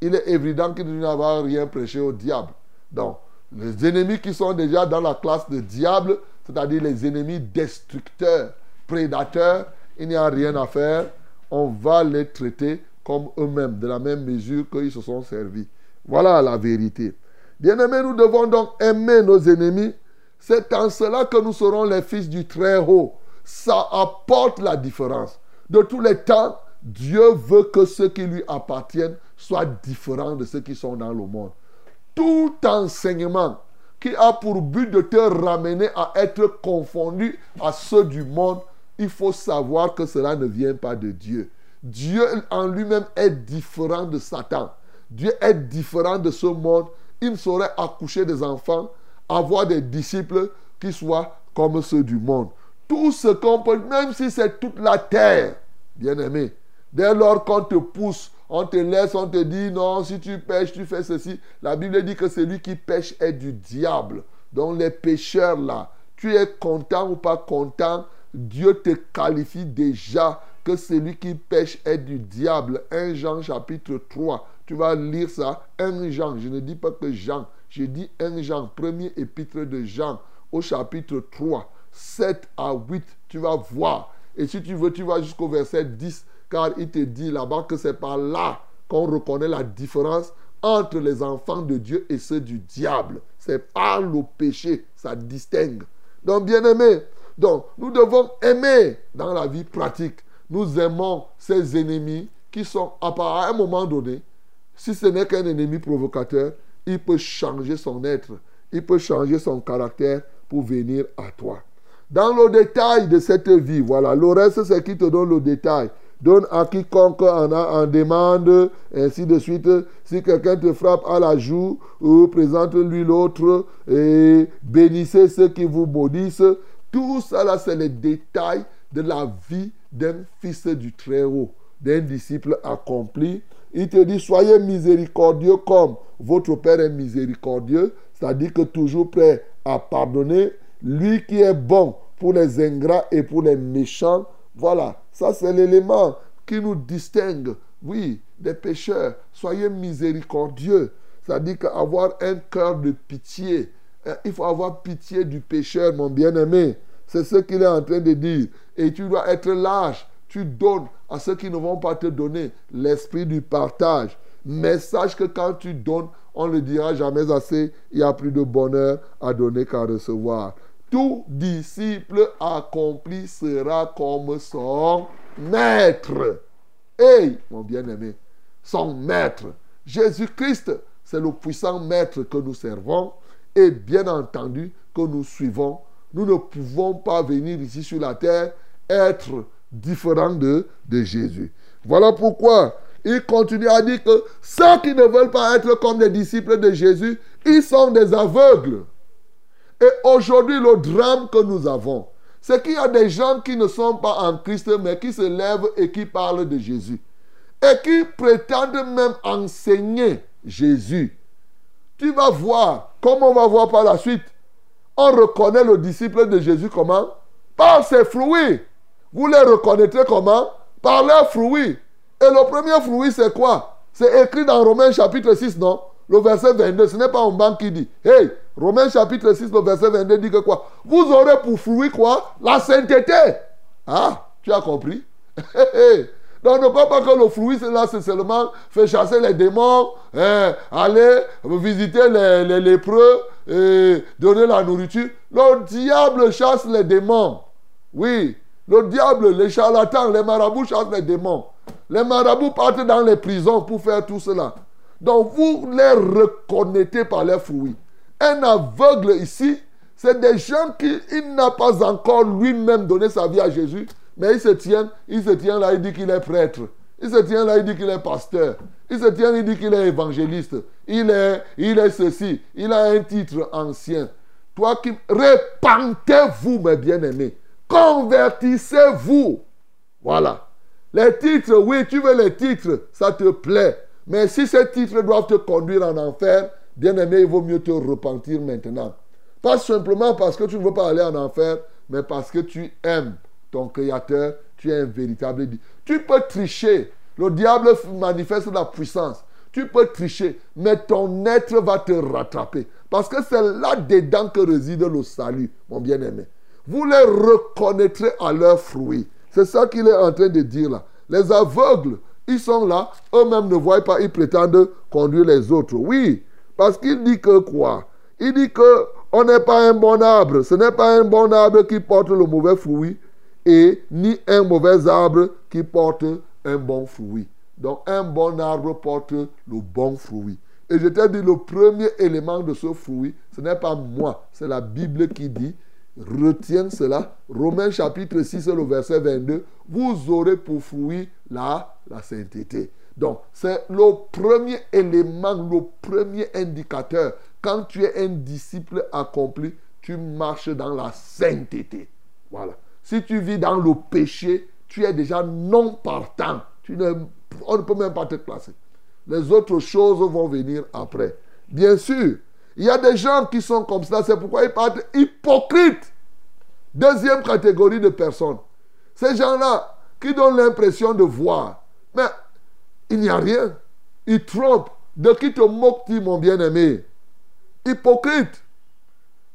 Il est évident que tu ne vas rien prêcher au diable. Donc, les ennemis qui sont déjà dans la classe de diable, c'est-à-dire les ennemis destructeurs, prédateurs, il n'y a rien à faire. On va les traiter comme eux-mêmes, de la même mesure qu'ils se sont servis. Voilà la vérité. Bien-aimés, nous devons donc aimer nos ennemis. C'est en cela que nous serons les fils du Très-Haut. Ça apporte la différence. De tous les temps, Dieu veut que ceux qui lui appartiennent soit différent de ceux qui sont dans le monde. Tout enseignement qui a pour but de te ramener à être confondu à ceux du monde, il faut savoir que cela ne vient pas de Dieu. Dieu en lui-même est différent de Satan. Dieu est différent de ce monde. Il ne saurait accoucher des enfants, avoir des disciples qui soient comme ceux du monde. Tout ce qu'on peut, même si c'est toute la terre, bien aimé, dès lors qu'on te pousse, on te laisse, on te dit non, si tu pêches, tu fais ceci. La Bible dit que celui qui pêche est du diable. Donc les pécheurs là, tu es content ou pas content, Dieu te qualifie déjà que celui qui pêche est du diable. 1 Jean chapitre 3. Tu vas lire ça. 1 Jean. Je ne dis pas que Jean. Je dis 1 Jean. Premier épître de Jean au chapitre 3. 7 à 8. Tu vas voir. Et si tu veux, tu vas jusqu'au verset 10. Car il te dit là-bas que c'est par là qu'on reconnaît la différence entre les enfants de Dieu et ceux du diable. C'est par le péché. Ça distingue. Donc, bien aimé, donc, nous devons aimer dans la vie pratique. Nous aimons ces ennemis qui sont, à un moment donné, si ce n'est qu'un ennemi provocateur, il peut changer son être, il peut changer son caractère pour venir à toi. Dans le détail de cette vie, voilà, le reste, c'est qui te donne le détail. Donne à quiconque en, demande, ainsi de suite. Si quelqu'un te frappe à la joue, ou présente-lui l'autre, et bénissez ceux qui vous maudissent. Tout ça, là, c'est les détails de la vie d'un fils du Très-Haut, d'un disciple accompli. Il te dit, soyez miséricordieux comme votre Père est miséricordieux, c'est-à-dire que toujours prêt à pardonner. Lui qui est bon pour les ingrats et pour les méchants. Voilà, ça c'est l'élément qui nous distingue, oui, des pécheurs. Soyez miséricordieux. C'est-à-dire qu'avoir un cœur de pitié, euh, il faut avoir pitié du pécheur, mon bien-aimé. C'est ce qu'il est en train de dire. Et tu dois être lâche. Tu donnes à ceux qui ne vont pas te donner l'esprit du partage. Mais sache que quand tu donnes, on ne le dira jamais assez. Il y a plus de bonheur à donner qu'à recevoir. Tout disciple accompli sera comme son maître. Hey, mon bien-aimé, son maître. Jésus-Christ, c'est le puissant maître que nous servons et bien entendu que nous suivons. Nous ne pouvons pas venir ici sur la terre être différents de, de Jésus. Voilà pourquoi il continue à dire que ceux qui ne veulent pas être comme les disciples de Jésus, ils sont des aveugles. Et aujourd'hui, le drame que nous avons, c'est qu'il y a des gens qui ne sont pas en Christ, mais qui se lèvent et qui parlent de Jésus. Et qui prétendent même enseigner Jésus. Tu vas voir, comme on va voir par la suite, on reconnaît le disciple de Jésus comment? Par ses fruits. Vous les reconnaîtrez comment? Par leurs fruits. Et le premier fruit, c'est quoi? C'est écrit dans Romains chapitre 6, non? Le verset 22. Ce n'est pas un banque qui dit. Hey, Romains chapitre 6, le verset 22 dit que quoi? Vous aurez pour fruit quoi? La sainteté. Ah, tu as compris? (laughs) Donc ne crois pas que le fruit, c'est là, c'est seulement faire chasser les démons, hein, aller visiter les, les lépreux, et donner la nourriture. Le diable chasse les démons. Oui, le diable, les charlatans, les marabouts chassent les démons. Les marabouts partent dans les prisons pour faire tout cela. Donc vous les reconnaissez par leurs fruits. Un aveugle ici, c'est des gens qui il n'a pas encore lui-même donné sa vie à Jésus, mais il se tient, il se tient là, il dit qu'il est prêtre. Il se tient là, il dit qu'il est pasteur. Il se tient, il dit qu'il est évangéliste. Il est, il est ceci. Il a un titre ancien. Toi qui repentez-vous, mes bien-aimés. Convertissez-vous. Voilà. Les titres, oui, tu veux les titres, ça te plaît. Mais si ces titres doivent te conduire en enfer, bien-aimé, il vaut mieux te repentir maintenant. Pas simplement parce que tu ne veux pas aller en enfer, mais parce que tu aimes ton Créateur, tu es un véritable... Tu peux tricher. Le diable manifeste la puissance. Tu peux tricher, mais ton être va te rattraper. Parce que c'est là-dedans que réside le salut, mon bien-aimé. Vous les reconnaîtrez à leurs fruits. C'est ça qu'il est en train de dire là. Les aveugles, ils sont là, eux-mêmes ne voient pas, ils prétendent conduire les autres. Oui, parce qu'il dit que quoi? Il dit que on n'est pas un bon arbre. Ce n'est pas un bon arbre qui porte le mauvais fruit et ni un mauvais arbre qui porte un bon fruit. Donc un bon arbre porte le bon fruit. Et je t'ai dit, le premier élément de ce fruit, ce n'est pas moi, c'est la Bible qui dit, retiens cela. Romains chapitre 6, le verset 22, vous aurez pour fruit la, sainteté. Donc, c'est le premier élément, le premier indicateur. Quand tu es un disciple accompli, tu marches dans la sainteté. Voilà. Si tu vis dans le péché, tu es déjà non partant. Tu ne, on ne peut même pas te classer. Les autres choses vont venir après. Bien sûr, il y a des gens qui sont comme ça. C'est pourquoi ils parlent hypocrites. Deuxième catégorie de personnes. Ces gens-là qui donnent l'impression de voir. Mais il n'y a rien. Ils trompent. De qui te moques-tu, mon bien-aimé? Hypocrite.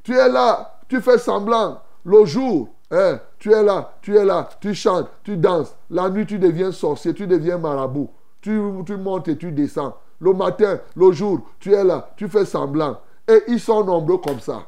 Tu es là, tu fais semblant. Le jour, hein, tu es là, tu es là, tu chantes, tu danses. La nuit, tu deviens sorcier, tu deviens marabout. Tu, tu montes et tu descends. Le matin, le jour, tu es là, tu fais semblant. Et ils sont nombreux comme ça.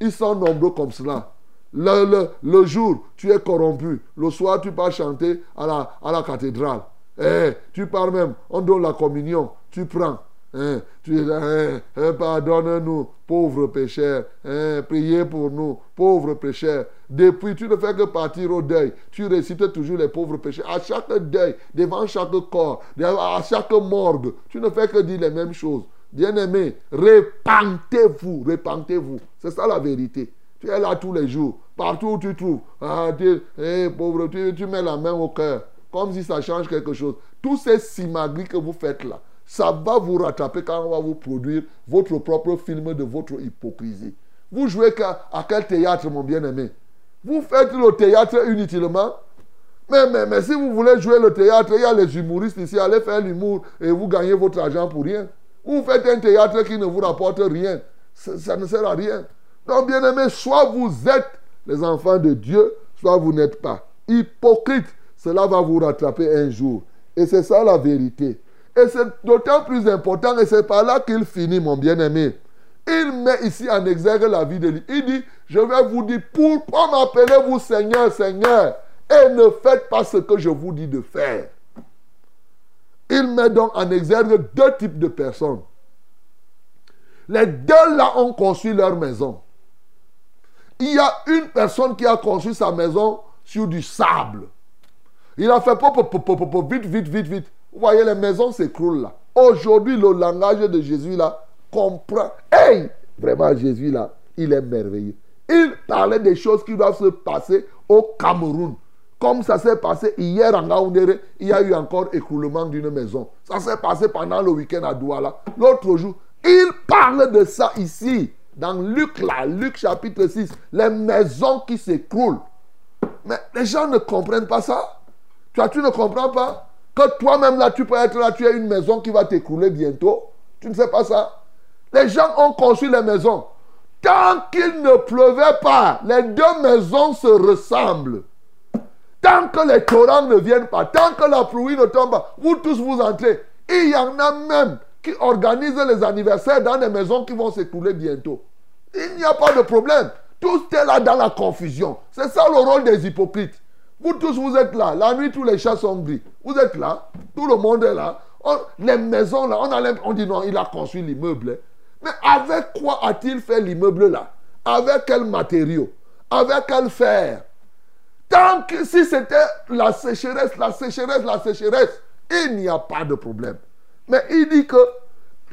Ils sont nombreux comme cela. Le, le, le jour, tu es corrompu. Le soir, tu pars chanter à la, à la cathédrale. Eh, tu pars même, on donne la communion, tu prends. Hein, tu hein, hein, pardonne-nous, pauvres pécheurs. Hein, priez pour nous, pauvres pécheurs. Depuis, tu ne fais que partir au deuil. Tu récites toujours les pauvres pécheurs. À chaque deuil, devant chaque corps, à chaque morgue, tu ne fais que dire les mêmes choses. Bien-aimé, répentez-vous, répentez-vous. C'est ça la vérité. Tu es là tous les jours, partout où tu trouves. Ah, tu, eh, pauvre, tu, tu mets la main au cœur, comme si ça change quelque chose. Tous ces simagris que vous faites là, ça va vous rattraper quand on va vous produire votre propre film de votre hypocrisie. Vous jouez à quel théâtre, mon bien-aimé? Vous faites le théâtre inutilement? Mais, mais, mais si vous voulez jouer le théâtre, il y a les humoristes ici, allez faire l'humour et vous gagnez votre argent pour rien. Vous faites un théâtre qui ne vous rapporte rien. Ça, ne sert à rien. Donc, bien aimé, soit vous êtes les enfants de Dieu, soit vous n'êtes pas. Hypocrite, cela va vous rattraper un jour. Et c'est ça la vérité. Et c'est d'autant plus important, et c'est par là qu'il finit, mon bien-aimé. Il met ici en exergue la vie de lui. Il dit, je vais vous dire, pourquoi m'appelez-vous Seigneur, Seigneur et ne faites pas ce que je vous dis de faire? Il met donc en exergue deux types de personnes. Les deux là ont construit leur maison. Il y a une personne qui a construit sa maison sur du sable. Il a fait pop, pop, pop, pop, vite, vite, vite, vite. Vous voyez, les maisons s'écroulent là. Aujourd'hui, le langage de Jésus là comprend. Hey! Vraiment, Jésus là, il est merveilleux. Il parlait des choses qui doivent se passer au Cameroun. Comme ça s'est passé hier en Gaoundéré, il y a eu encore écroulement d'une maison. Ça s'est passé pendant le week-end à Douala. L'autre jour, il parle de ça ici, dans Luc là, Luc chapitre 6, les maisons qui s'écroulent. Mais les gens ne comprennent pas ça. Toi, tu ne comprends pas que toi-même là, tu peux être là, tu as une maison qui va t'écrouler bientôt. Tu ne sais pas ça. Les gens ont construit les maisons. Tant qu'il ne pleuvait pas, les deux maisons se ressemblent. Tant que les torrents ne viennent pas, tant que la pluie ne tombe pas, vous tous vous entrez. Il y en a même qui organisent les anniversaires dans des maisons qui vont s'écouler bientôt. Il n'y a pas de problème. Tout est là dans la confusion. C'est ça le rôle des hypocrites. Vous tous, vous êtes là. La nuit, tous les chats sont gris. Vous êtes là. Tout le monde est là. les maisons, là, on, a on dit non, il a construit l'immeuble. Mais avec quoi a-t-il fait l'immeuble là? Avec quel matériau? Avec quel fer? Tant que si c'était la sécheresse, la sécheresse, la sécheresse, il n'y a pas de problème. Mais il dit que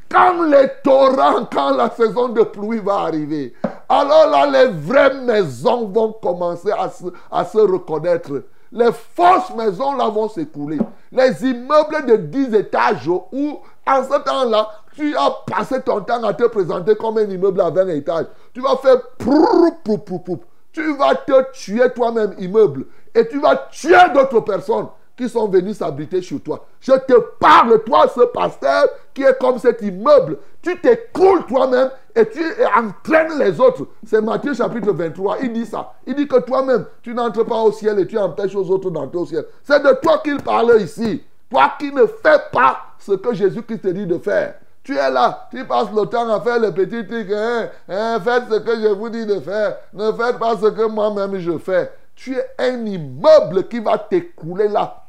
quand les torrents, quand la saison de pluie va arriver, alors là, les vraies maisons vont commencer à se, reconnaître. Les fausses maisons là vont s'écouler. Les immeubles de 10 étages où, en ce temps-là, tu as passé ton temps à te présenter comme un immeuble à 20 étages. Tu vas faire prou, prou, prou, prou tu vas te tuer toi-même, immeuble, et tu vas tuer d'autres personnes qui sont venues s'habiter chez toi. Je te parle, toi, ce pasteur, qui est comme cet immeuble. Tu t'écroules toi-même et tu entraînes les autres. C'est Matthieu chapitre 23. Il dit ça. Il dit que toi-même, tu n'entres pas au ciel et tu empêches aux autres d'entrer au ciel. C'est de toi qu'il parle ici. Toi qui ne fais pas ce que Jésus-Christ te dit de faire. Tu es là, tu passes le temps à faire les petits trucs. Hein, hein, faites ce que je vous dis de faire. Ne faites pas ce que moi-même je fais. Tu es un immeuble qui va t'écouler là.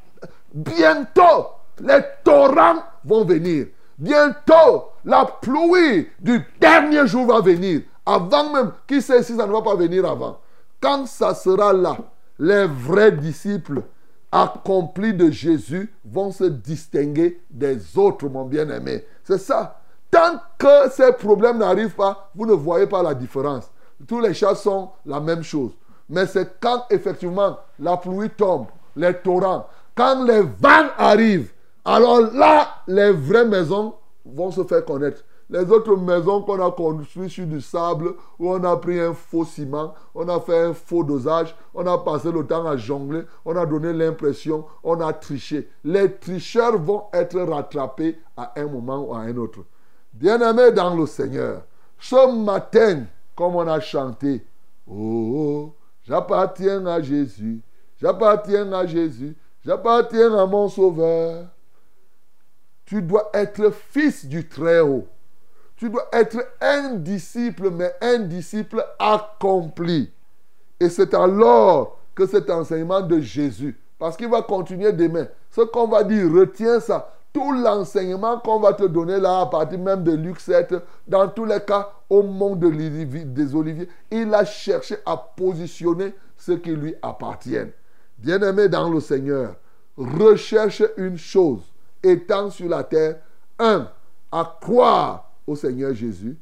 Bientôt, les torrents vont venir. Bientôt, la pluie du dernier jour va venir. Avant même, qui sait si ça ne va pas venir avant. Quand ça sera là, les vrais disciples accomplis de Jésus vont se distinguer des autres, mon bien-aimé. C'est ça. Tant que ces problèmes n'arrivent pas, vous ne voyez pas la différence. Tous les chats sont la même chose. Mais c'est quand effectivement la pluie tombe, les torrents, quand les vents arrivent, alors là, les vraies maisons vont se faire connaître. Les autres maisons qu'on a construites sur du sable, où on a pris un faux ciment, on a fait un faux dosage, on a passé le temps à jongler, on a donné l'impression, on a triché. Les tricheurs vont être rattrapés à un moment ou à un autre. Bien-aimés dans le Seigneur, ce matin, comme on a chanté, oh, oh j'appartiens à Jésus, j'appartiens à Jésus, j'appartiens à mon Sauveur. Tu dois être fils du Très-Haut. Tu dois être un disciple, mais un disciple accompli. Et c'est alors que cet enseignement de Jésus, parce qu'il va continuer demain, ce qu'on va dire, retiens ça. Tout l'enseignement qu'on va te donner là, à partir même de Luc 7, dans tous les cas, au monde des Oliviers, il a cherché à positionner ce qui lui appartient. Bien-aimé dans le Seigneur, recherche une chose, étant sur la terre, un, à croire au Seigneur Jésus,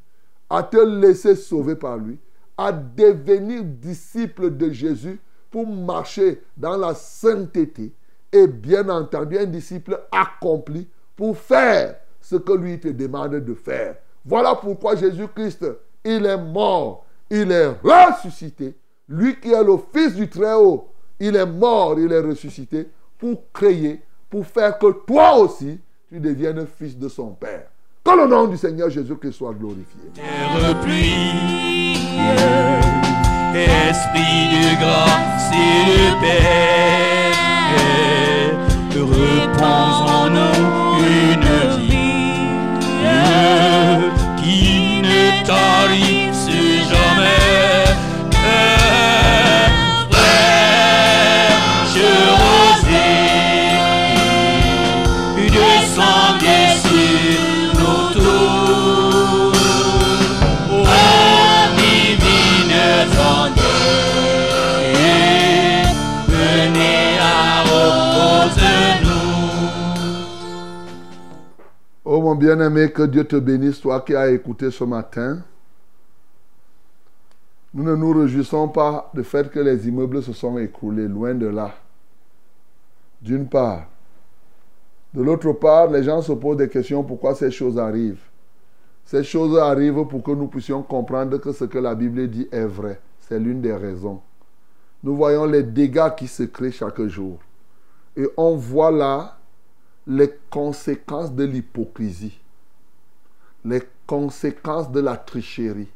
à te laisser sauver par lui, à devenir disciple de Jésus pour marcher dans la sainteté et bien entendu un disciple accompli pour faire ce que lui te demande de faire. Voilà pourquoi Jésus-Christ, il est mort, il est ressuscité. Lui qui est le Fils du Très-Haut, il est mort, il est ressuscité pour créer, pour faire que toi aussi, tu deviennes fils de son Père. Que le nom du Seigneur Jésus-Christ soit glorifié. Terre pluie, Esprit de grâce et de paix, repose en nous une vie qui ne tarisse mon bien-aimé, que Dieu te bénisse, toi qui as écouté ce matin. Nous ne nous réjouissons pas du fait que les immeubles se sont écroulés, loin de là. D'une part. De l'autre part, les gens se posent des questions pourquoi ces choses arrivent? Ces choses arrivent pour que nous puissions comprendre que ce que la Bible dit est vrai. C'est l'une des raisons. Nous voyons les dégâts qui se créent chaque jour. Et on voit là les conséquences de l'hypocrisie, les conséquences de la tricherie,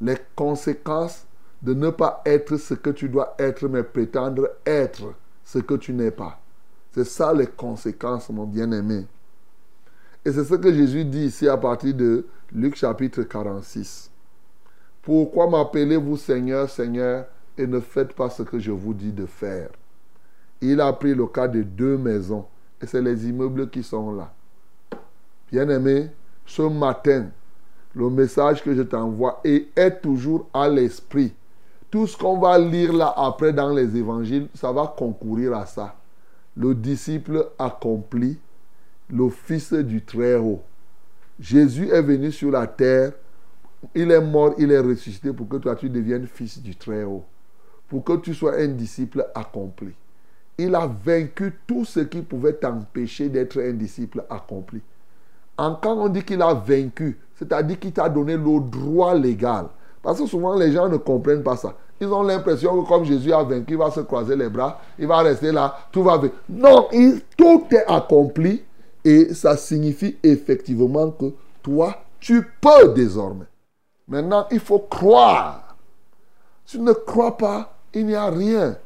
les conséquences de ne pas être ce que tu dois être, mais prétendre être ce que tu n'es pas. C'est ça les conséquences, mon bien-aimé. Et c'est ce que Jésus dit ici à partir de Luc chapitre 46. Pourquoi m'appelez-vous Seigneur, Seigneur, et ne faites pas ce que je vous dis de faire? Il a pris le cas de deux maisons, et c'est les immeubles qui sont là. Bien-aimé, ce matin, le message que je t'envoie est, est toujours à l'esprit. Tout ce qu'on va lire là après dans les évangiles, ça va concourir à ça. Le disciple accompli, le Fils du Très-Haut. Jésus est venu sur la terre, il est mort, il est ressuscité pour que toi tu deviennes fils du Très-Haut. Pour que tu sois un disciple accompli. Il a vaincu tout ce qui pouvait t'empêcher d'être un disciple accompli. En, quand on dit qu'il a vaincu, c'est-à-dire qu'il t'a donné le droit légal. Parce que souvent les gens ne comprennent pas ça. Ils ont l'impression que comme Jésus a vaincu, il va se croiser les bras, il va rester là, tout va bien. Non, tout est accompli et ça signifie effectivement que toi, tu peux désormais. Maintenant, il faut croire. Si tu ne crois pas, il n'y a rien.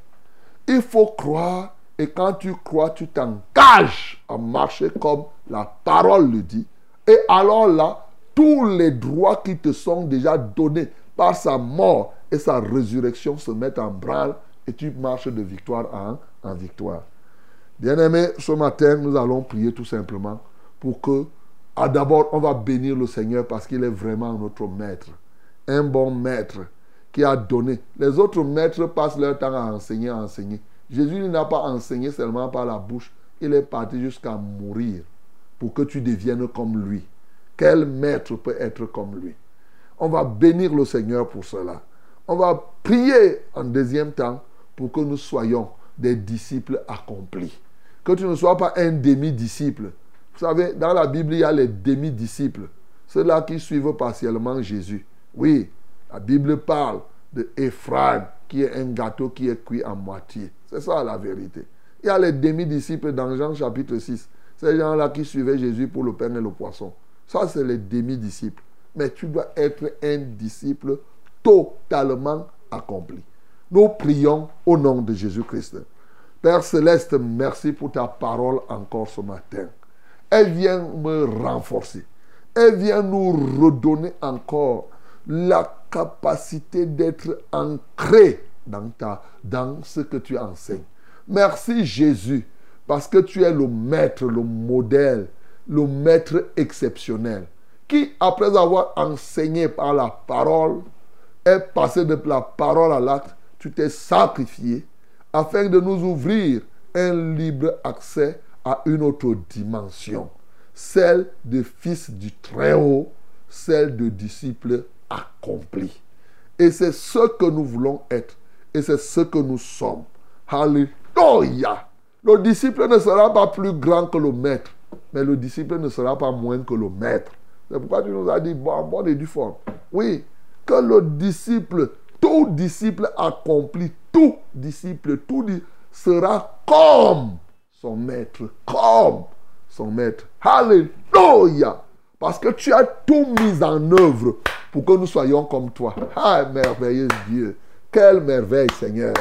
Il faut croire et quand tu crois, tu t'engages à marcher comme la parole le dit. Et alors là, tous les droits qui te sont déjà donnés par sa mort et sa résurrection se mettent en branle et tu marches de victoire en, en victoire. Bien-aimés, ce matin, nous allons prier tout simplement pour que, ah, d'abord, on va bénir le Seigneur parce qu'il est vraiment notre maître. Un bon maître qui a donné. Les autres maîtres passent leur temps à enseigner, à enseigner. Jésus n'a pas enseigné seulement par la bouche. Il est parti jusqu'à mourir pour que tu deviennes comme lui. Quel maître peut être comme lui? On va bénir le Seigneur pour cela. On va prier en deuxième temps pour que nous soyons des disciples accomplis. Que tu ne sois pas un demi-disciple. Vous savez, dans la Bible, il y a les demi-disciples. Ceux-là qui suivent partiellement Jésus. Oui, la Bible parle de qui est un gâteau qui est cuit à moitié. C'est ça la vérité. Il y a les demi-disciples dans Jean chapitre 6. Ces gens-là qui suivaient Jésus pour le pain et le poisson. Ça, c'est les demi-disciples. Mais tu dois être un disciple totalement accompli. Nous prions au nom de Jésus-Christ. Père céleste, merci pour ta parole encore ce matin. Elle vient me renforcer. Elle vient nous redonner encore la capacité d'être ancré dans, ta, dans ce que tu enseignes. Merci Jésus, parce que tu es le maître, le modèle, le maître exceptionnel, qui, après avoir enseigné par la parole, est passé de la parole à l'acte, tu t'es sacrifié afin de nous ouvrir un libre accès à une autre dimension, celle de fils du Très-Haut, celle de disciples accomplis. Et c'est ce que nous voulons être, et c'est ce que nous sommes. Alléluia. Le disciple ne sera pas plus grand que le maître, mais le disciple ne sera pas moins que le maître. C'est pourquoi tu nous as dit, bon, bon et du fort. Oui, que le disciple, tout disciple accompli, tout disciple, tout sera comme son maître, comme son maître. Alléluia. Parce que tu as tout mis en œuvre pour que nous soyons comme toi. Ah, merveilleux Dieu. Quelle merveille, Seigneur.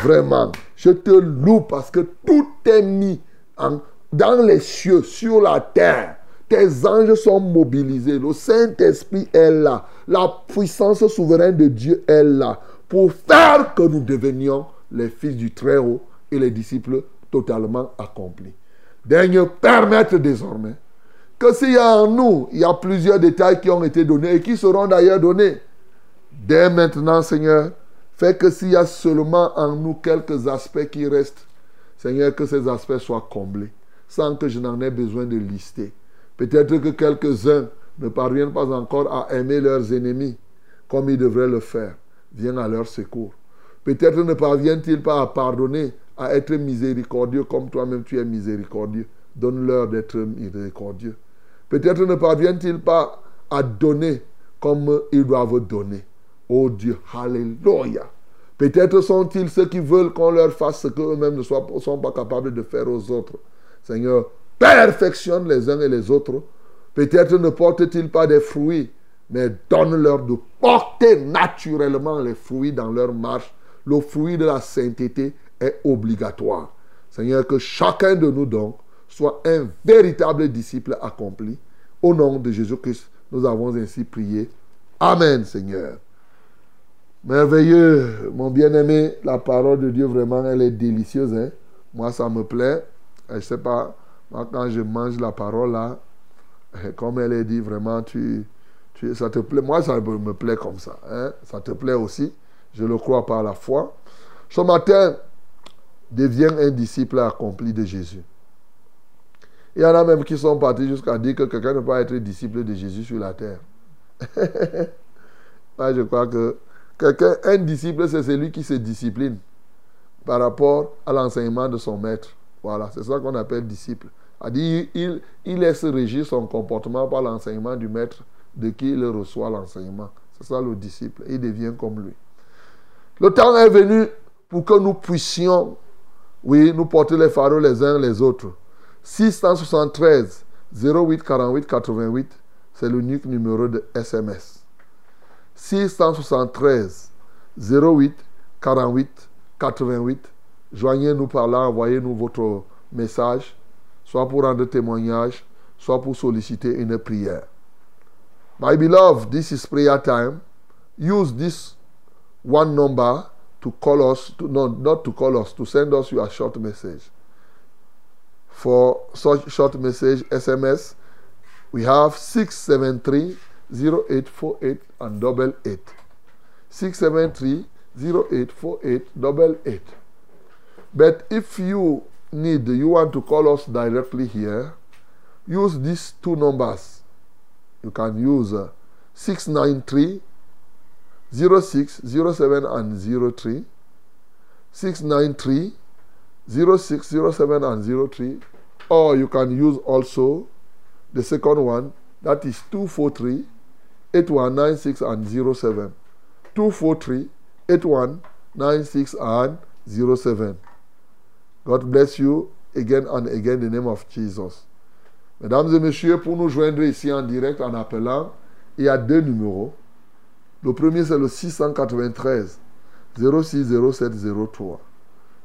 Vraiment, je te loue parce que tout est mis dans les cieux, sur la terre. Tes anges sont mobilisés. Le Saint-Esprit est là. La puissance souveraine de Dieu est là pour faire que nous devenions les fils du Très-Haut et les disciples totalement accomplis. Daigne permettre désormais que s'il y a en nous, il y a plusieurs détails qui ont été donnés et qui seront d'ailleurs donnés. Dès maintenant, Seigneur, fais que s'il y a seulement en nous quelques aspects qui restent, Seigneur, que ces aspects soient comblés, sans que je n'en ai besoin de lister. Peut-être que quelques-uns ne parviennent pas encore à aimer leurs ennemis comme ils devraient le faire. Viens à leur secours. Peut-être ne parviennent-ils pas à pardonner, à être miséricordieux comme toi-même tu es miséricordieux. Donne-leur d'être miséricordieux. Peut-être ne parviennent-ils pas à donner comme ils doivent donner. Oh Dieu, Alléluia. Peut-être sont-ils ceux qui veulent qu'on leur fasse ce qu'eux-mêmes ne sont pas capables de faire aux autres. Seigneur, perfectionne les uns et les autres. Peut-être ne portent-ils pas des fruits, mais donne-leur de porter naturellement les fruits dans leur marche. Le fruit de la sainteté est obligatoire. Seigneur, que chacun de nous donc soit un véritable disciple accompli. Au nom de Jésus-Christ, nous avons ainsi prié. Amen, Seigneur. Merveilleux, mon bien-aimé, la parole de Dieu, vraiment, elle est délicieuse. Hein? Moi, ça me plaît. Je ne sais pas, moi, quand je mange la parole là, comme elle est dit, vraiment, tu, tu, ça te plaît. Moi, ça me plaît comme ça. Hein? Ça te plaît aussi. Je le crois par la foi. Ce matin, deviens un disciple accompli de Jésus. Il y en a même qui sont partis jusqu'à dire que quelqu'un ne peut pas être disciple de Jésus sur la terre. (laughs) Je crois que quelqu'un, un disciple, c'est celui qui se discipline par rapport à l'enseignement de son maître. Voilà, c'est ça qu'on appelle disciple. Il, il laisse régir son comportement par l'enseignement du maître de qui il reçoit l'enseignement. C'est ça le disciple. Il devient comme lui. Le temps est venu pour que nous puissions, oui, nous porter les fardeaux les uns les autres. 673 08 48 88, c'est l'unique numéro de SMS. 673 08 48 88, joignez-nous par là, envoyez-nous votre message, soit pour rendre témoignage, soit pour solliciter une prière. My beloved, this is prayer time. Use this one number to call us, to, no, not to call us, to send us your short message. For such short message SMS, we have 673 0848 and double eight. 673 0848 double eight. But if you need, you want to call us directly here, use these two numbers. You can use uh, 693 06 07 and 03. 693 06 07 and 03. Or you can use also the second one, that is 243 8196 and 07. 243 8196 and 07. God bless you again and again in the name of Jesus. Mesdames et messieurs, pour nous joindre ici en direct en appelant, il y a deux numéros. Le premier, c'est le 693 06 07 03.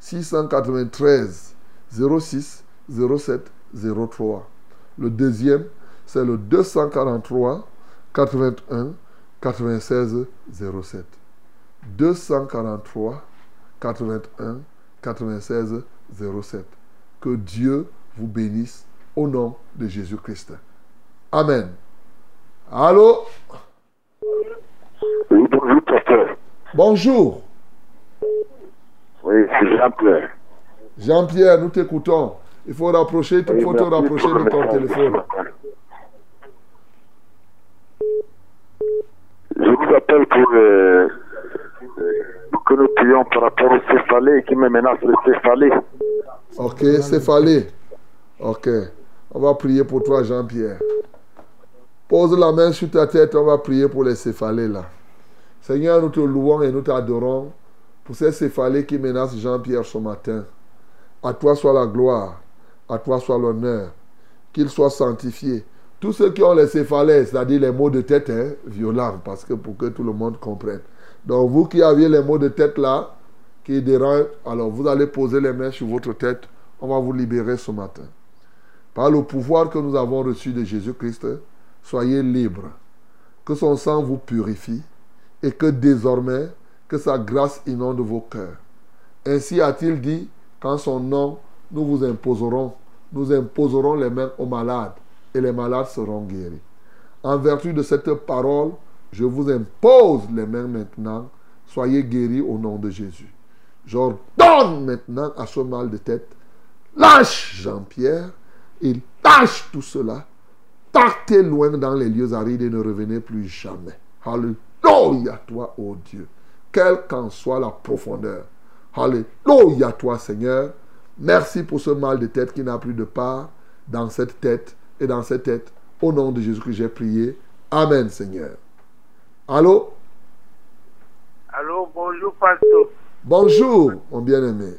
693 06 07 03. Le deuxième, c'est le 243 81 96 07. 243 81 96 07. Que Dieu vous bénisse au nom de Jésus-Christ. Amen. Allô? Oui, bonjour, pasteur. Bonjour. Oui, c'est Jean-Pierre. Jean-Pierre, nous t'écoutons. Il faut rapprocher, il faut te rapprocher de ton téléphone. Je vous appelle pour, euh, pour que nous prions par rapport au céphalée qui me menace le céphalée. Ok, céphalée. Ok. On va prier pour toi, Jean-Pierre. Pose la main sur ta tête, on va prier pour les céphalées là. Seigneur, nous te louons et nous t'adorons pour ces céphalées qui menacent Jean-Pierre ce matin. À toi soit la gloire, à toi soit l'honneur, qu'il soit sanctifié. Tous ceux qui ont les céphalées, c'est-à-dire les maux de tête hein, parce que pour que tout le monde comprenne. Donc vous qui aviez les maux de tête là, qui dérangent, alors vous allez poser les mains sur votre tête, on va vous libérer ce matin. Par le pouvoir que nous avons reçu de Jésus-Christ, soyez libres. Que son sang vous purifie et que désormais, que sa grâce inonde vos cœurs. Ainsi a-t-il dit, qu'en son nom, nous vous imposerons, nous imposerons les mains aux malades et les malades seront guéris. En vertu de cette parole, je vous impose les mains maintenant. Soyez guéris au nom de Jésus. J'ordonne maintenant à ce mal de tête, lâche Jean-Pierre, il lâche tout cela. Partez loin dans les lieux arides et ne revenez plus jamais. Alléluia toi, ô Dieu. Quelle qu'en soit la profondeur. Alléluia toi, Seigneur. Merci pour ce mal de tête qui n'a plus de part dans cette tête et dans cette tête. Au nom de Jésus que j'ai prié. Amen, Seigneur. Allô? Allô, bonjour, pasteur. Bonjour, mon bien-aimé.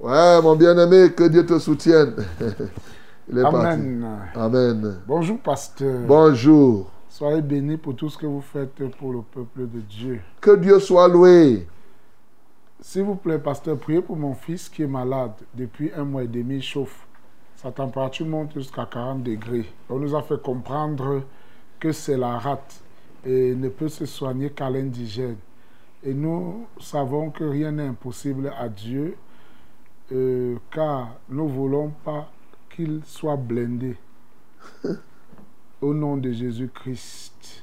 Ouais, mon bien-aimé, que Dieu te soutienne. (laughs) Il est Amen. parti. Amen. Bonjour, pasteur. Bonjour. Soyez bénis pour tout ce que vous faites pour le peuple de Dieu. Que Dieu soit loué. S'il vous plaît, pasteur, priez pour mon fils qui est malade. Depuis un mois et demi, il chauffe. Sa température monte jusqu'à 40 degrés. On nous a fait comprendre que c'est la rate et ne peut se soigner qu'à l'indigène. Et nous savons que rien n'est impossible à Dieu, euh, car nous ne voulons pas qu'il soit blindé. (laughs) Au nom de Jésus-Christ.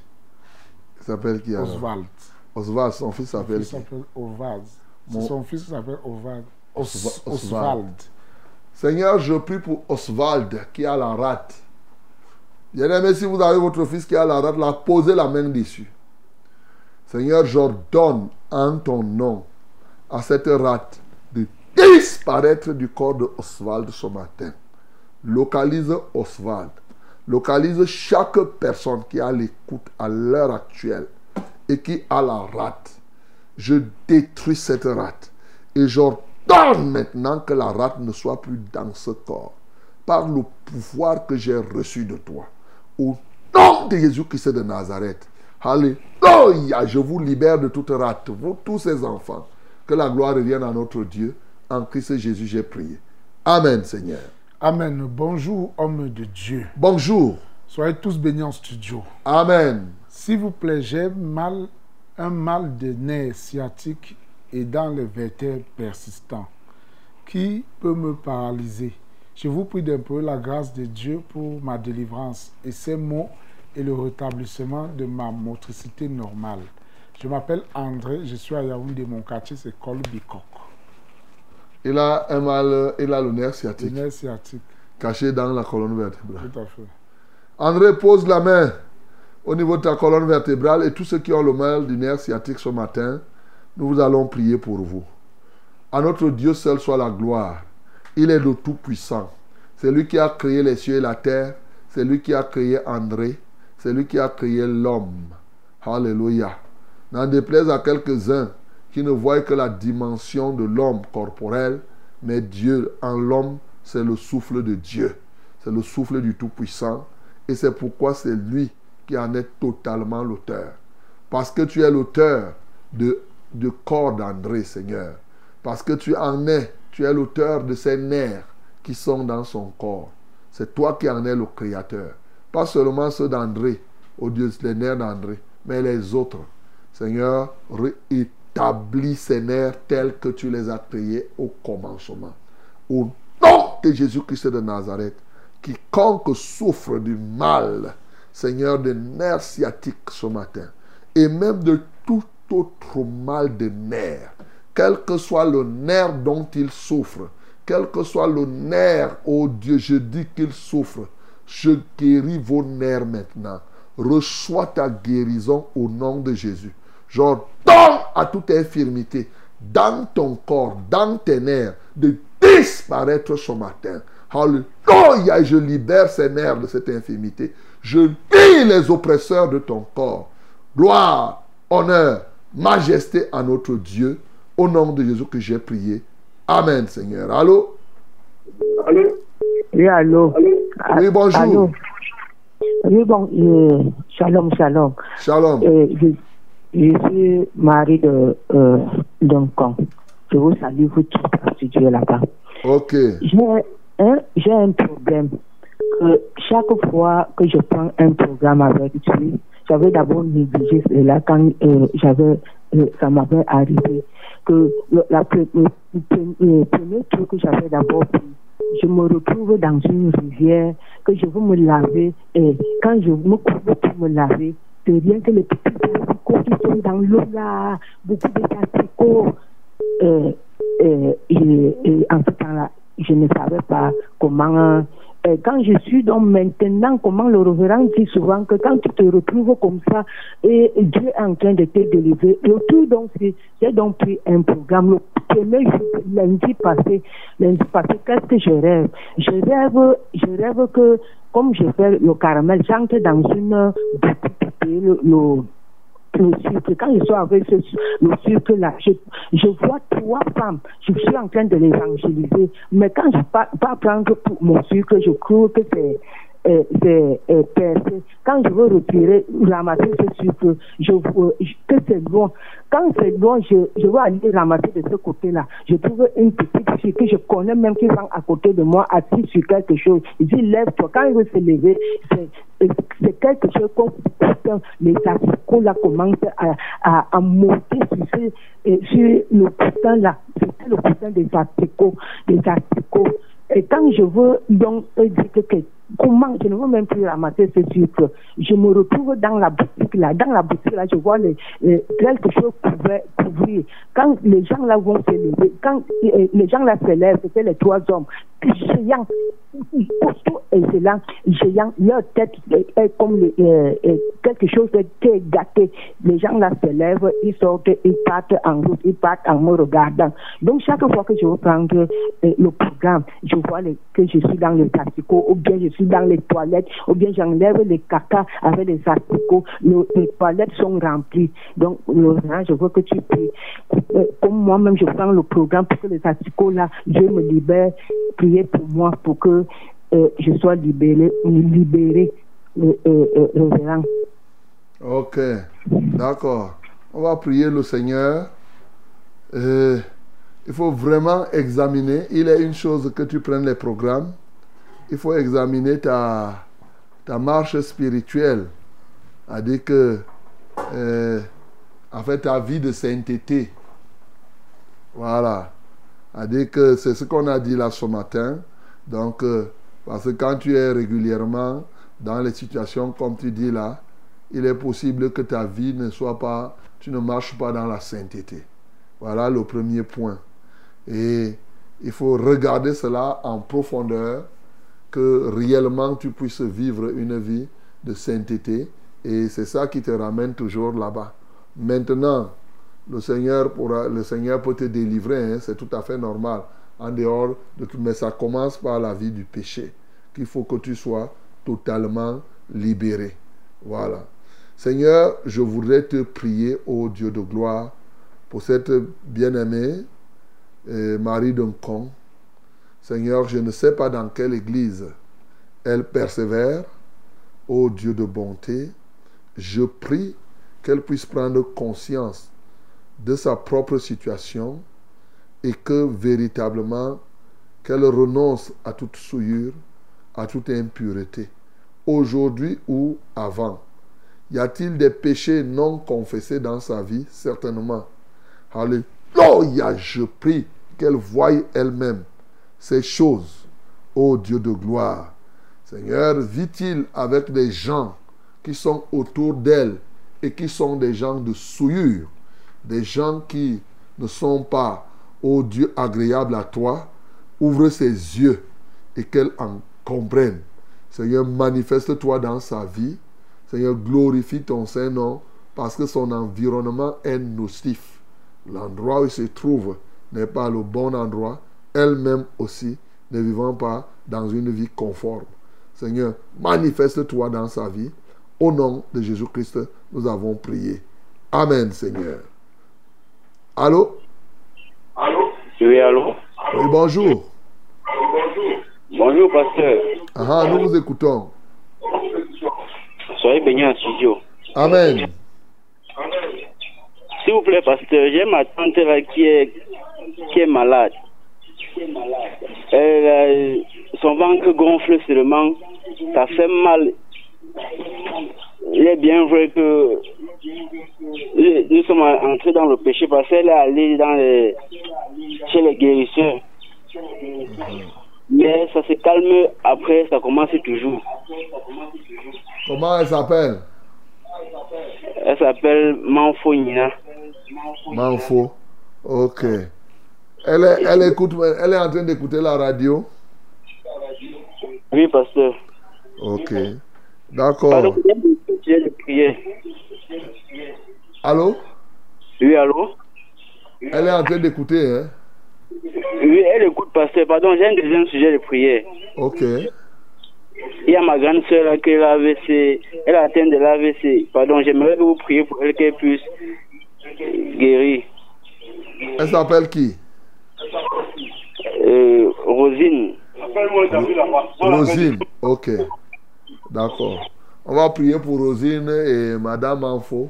Il s'appelle qui Oswald. Oswald, son fils s'appelle qui? s'appelle Oswald. Mon- Son fils s'appelle Oswald. Os- Oswa- Oswald. Oswald. Seigneur, je prie pour Oswald qui a la rate. Bien-aimé, si vous avez votre fils qui a la rate, là, posez la main dessus. Seigneur, j'ordonne en ton nom à cette rate de disparaître du corps de Oswald ce matin. Localise Oswald. Localise chaque personne qui a l'écoute à l'heure actuelle et qui a la rate. Je détruis cette rate. Et j'ordonne maintenant que la rate ne soit plus dans ce corps. Par le pouvoir que j'ai reçu de toi. Au nom de Jésus-Christ de Nazareth. Alléluia. Je vous libère de toute rate. Vous tous ces enfants. Que la gloire revienne à notre Dieu. En Christ Jésus, j'ai prié. Amen, Seigneur. Amen. Bonjour, homme de Dieu. Bonjour. Soyez tous bénis en studio. Amen. S'il vous plaît, j'ai mal, un mal de nerf sciatique et dans les vertèbres persistants. Qui peut me paralyser Je vous prie d'implorer la grâce de Dieu pour ma délivrance et ces mots et le rétablissement de ma motricité normale. Je m'appelle André, je suis à Yaoundé, mon quartier c'est Col Bicok. Il a un mal, il a le nerf sciatique Le nerf sciatique, caché dans la colonne vertébrale. tout à fait. André, pose la main au niveau de ta colonne vertébrale et tous ceux qui ont le mal du nerf sciatique ce matin, nous vous allons prier pour vous. À notre Dieu seul soit la gloire. Il est le Tout-Puissant. C'est lui qui a créé les cieux et la terre. C'est lui qui a créé André. C'est lui qui a créé l'homme. Alléluia. N'en déplaise à quelques-uns qui ne voient que la dimension de l'homme corporel, mais Dieu en l'homme, c'est le souffle de Dieu. C'est le souffle du Tout-Puissant. Et c'est pourquoi c'est lui qui en est totalement l'auteur. Parce que tu es l'auteur de, de corps d'André, Seigneur. Parce que tu en es, tu es l'auteur de ces nerfs qui sont dans son corps. C'est toi qui en es le créateur. Pas seulement ceux d'André, oh Dieu, les nerfs d'André, mais les autres. Seigneur, rétablis ces nerfs tels que tu les as créés au commencement. Au nom de Jésus-Christ de Nazareth, quiconque souffre du mal, Seigneur, de nerfs sciatiques ce matin, et même de tout autre mal de nerfs, quel que soit le nerf dont il souffre, quel que soit le nerf, oh Dieu, je dis qu'il souffre, je guéris vos nerfs maintenant. Reçois ta guérison au nom de Jésus. J'ordonne à toute infirmité dans ton corps, dans tes nerfs, de disparaître ce matin. Alléluia, je libère ces nerfs de cette infirmité. Je lis les oppresseurs de ton corps. Gloire, honneur, majesté à notre Dieu. Au nom de Jésus que j'ai prié. Amen, Seigneur. Allô? Oui, allô. Oui, bonjour. Allô. Oui, bon, euh, shalom, shalom. Shalom. Euh, je, suis Marie de euh, d'un camp. Je vous salue, vous tous, studio là-bas. Ok. J'ai un, problème. Que chaque fois que je prends un programme avec lui, j'avais d'abord négligé cela quand euh, j'avais, euh, ça m'avait arrivé que le, la, le, le premier truc que j'avais d'abord pris, je me retrouve dans une rivière que je veux me laver et quand je me couvre pour me laver, c'est rien que les petits asticots qui sont dans l'eau là, beaucoup de asticots. Euh, euh, et, et en ce temps-là, je ne savais pas comment. Euh, quand je suis donc maintenant, comment le révérend dit souvent que quand tu te retrouves comme ça et Dieu est en train de te délivrer, le tout donc c'est j'ai donc pris un programme. Le premier jour, lundi passé, lundi passé, qu'est-ce que je rêve? Je rêve, je rêve que comme je fais le caramel, j'entre dans une le, le le sucre. Quand je suis avec ce, le sucre là, je, je vois trois femmes. Je suis en train de les évangéliser. Mais quand je pas, pas prendre pour mon sucre, je crois que c'est euh, euh. Quand je veux retirer, ramasser ce sucre, je vois que c'est loin. Quand c'est loin, je, je veux aller ramasser de ce côté-là. Je trouve une petite fille que je connais même qui vient à côté de moi, assise sur quelque chose. Il dit, lève-toi. Quand il veut se lever, c'est c'est quelque chose putain, les asticots là commencent à, à, à monter sur, euh, sur le coussin là. C'était le coussin des asticots, des. Et quand je veux donc euh, dire que comment je ne veux même plus ramasser ce sucre, je me retrouve dans la boutique là. Dans la boutique là, je vois les, les- quelque chose couvert, couvrir. Quand les gens là vont se lever, quand euh, les gens là se lèvent, c'était les trois hommes, géants, costauds et géants, géants, leur tête est, comme euh, euh, quelque chose qui est gâté. Les gens là se lèvent, ils sortent, ils partent en route, ils partent en me regardant. Donc chaque fois que je veux prendre euh, le programme, je vois que je suis dans les asticots, ou bien dans les toilettes, ou bien j'enlève les caca avec les asticots, Le- les toilettes sont remplies. Donc, Laurent, je veux que tu pries. Euh, Comme moi-même, je prends le programme pour que les asticots là, Dieu me libère, priez pour moi pour que euh, je sois libéré, libéré, euh, euh, euh, révérend. Ok. D'accord. On va prier le Seigneur. Euh, il faut vraiment examiner. Il est une chose que tu prennes les programmes. Il faut examiner ta, ta marche spirituelle. C'est-à-dire que, euh, en ta vie de sainteté. Voilà. A dit que c'est ce qu'on a dit là ce matin. Donc, euh, parce que quand tu es régulièrement dans les situations comme tu dis là, il est possible que ta vie ne soit pas, tu ne marches pas dans la sainteté. Voilà le premier point. Et il faut regarder cela en profondeur, que réellement tu puisses vivre une vie de sainteté. Et c'est ça qui te ramène toujours là-bas. Maintenant, le Seigneur, pourra, le Seigneur peut te délivrer, hein, c'est tout à fait normal. En dehors de tout, mais ça commence par la vie du péché, qu'il faut que tu sois totalement libéré. Voilà. Seigneur, je voudrais te prier, ô Dieu de gloire, pour cette bien-aimée euh, Marie Duncon. Seigneur, je ne sais pas dans quelle église elle persévère, ô Dieu de bonté. Je prie qu'elle puisse prendre conscience de sa propre situation et que véritablement qu'elle renonce à toute souillure, à toute impureté, aujourd'hui ou avant. Y a-t-il des péchés non confessés dans sa vie? Certainement. Alléluia, je prie qu'elle voie elle-même ces choses. Ô Dieu de gloire. Seigneur, vit-il avec des gens qui sont autour d'elle et qui sont des gens de souillure, des gens qui ne sont pas, ô Dieu, agréables à toi, ouvre ses yeux et qu'elle en comprenne. Seigneur, manifeste-toi dans sa vie. Seigneur, glorifie ton Saint-Nom parce que son environnement est nocif. L'endroit où il se trouve n'est pas le bon endroit. Elle-même aussi ne vivant pas dans une vie conforme. Seigneur, manifeste-toi dans sa vie. Au nom de Jésus-Christ, nous avons prié. Amen, Seigneur. Allô? Allô? Oui, allô? Oui, bonjour. Bonjour, pasteur. Ah, nous vous écoutons. Soyez bénis en studio. Amen. S'il vous plaît, pasteur, j'ai ma tante là qui est, qui est malade. Elle, euh, son ventre gonfle seulement. Ça fait mal. Il est bien vrai que nous sommes entrés dans le péché parce qu'elle est allée dans les, chez les guérisseurs. Mais ça se calme après, ça commence toujours. Comment elle s'appelle? Elle s'appelle Manfo Nina. Manfo. Ok. Elle est, elle, écoute, elle est en train d'écouter la radio Oui, pasteur. Ok. D'accord. Allô Oui, allô? Elle est en train d'écouter, hein Oui, elle écoute, pasteur. Pardon, j'ai un deuxième sujet de prière. Ok. Il y a ma grande soeur là qui est l'AVC. Elle a atteint de l'AVC. Pardon, j'aimerais que vous priez pour elle qu'elle puisse guérir. Elle s'appelle qui? Euh, Rosine. Rosine, ok. D'accord. On va prier pour Rosine et Madame Anfo.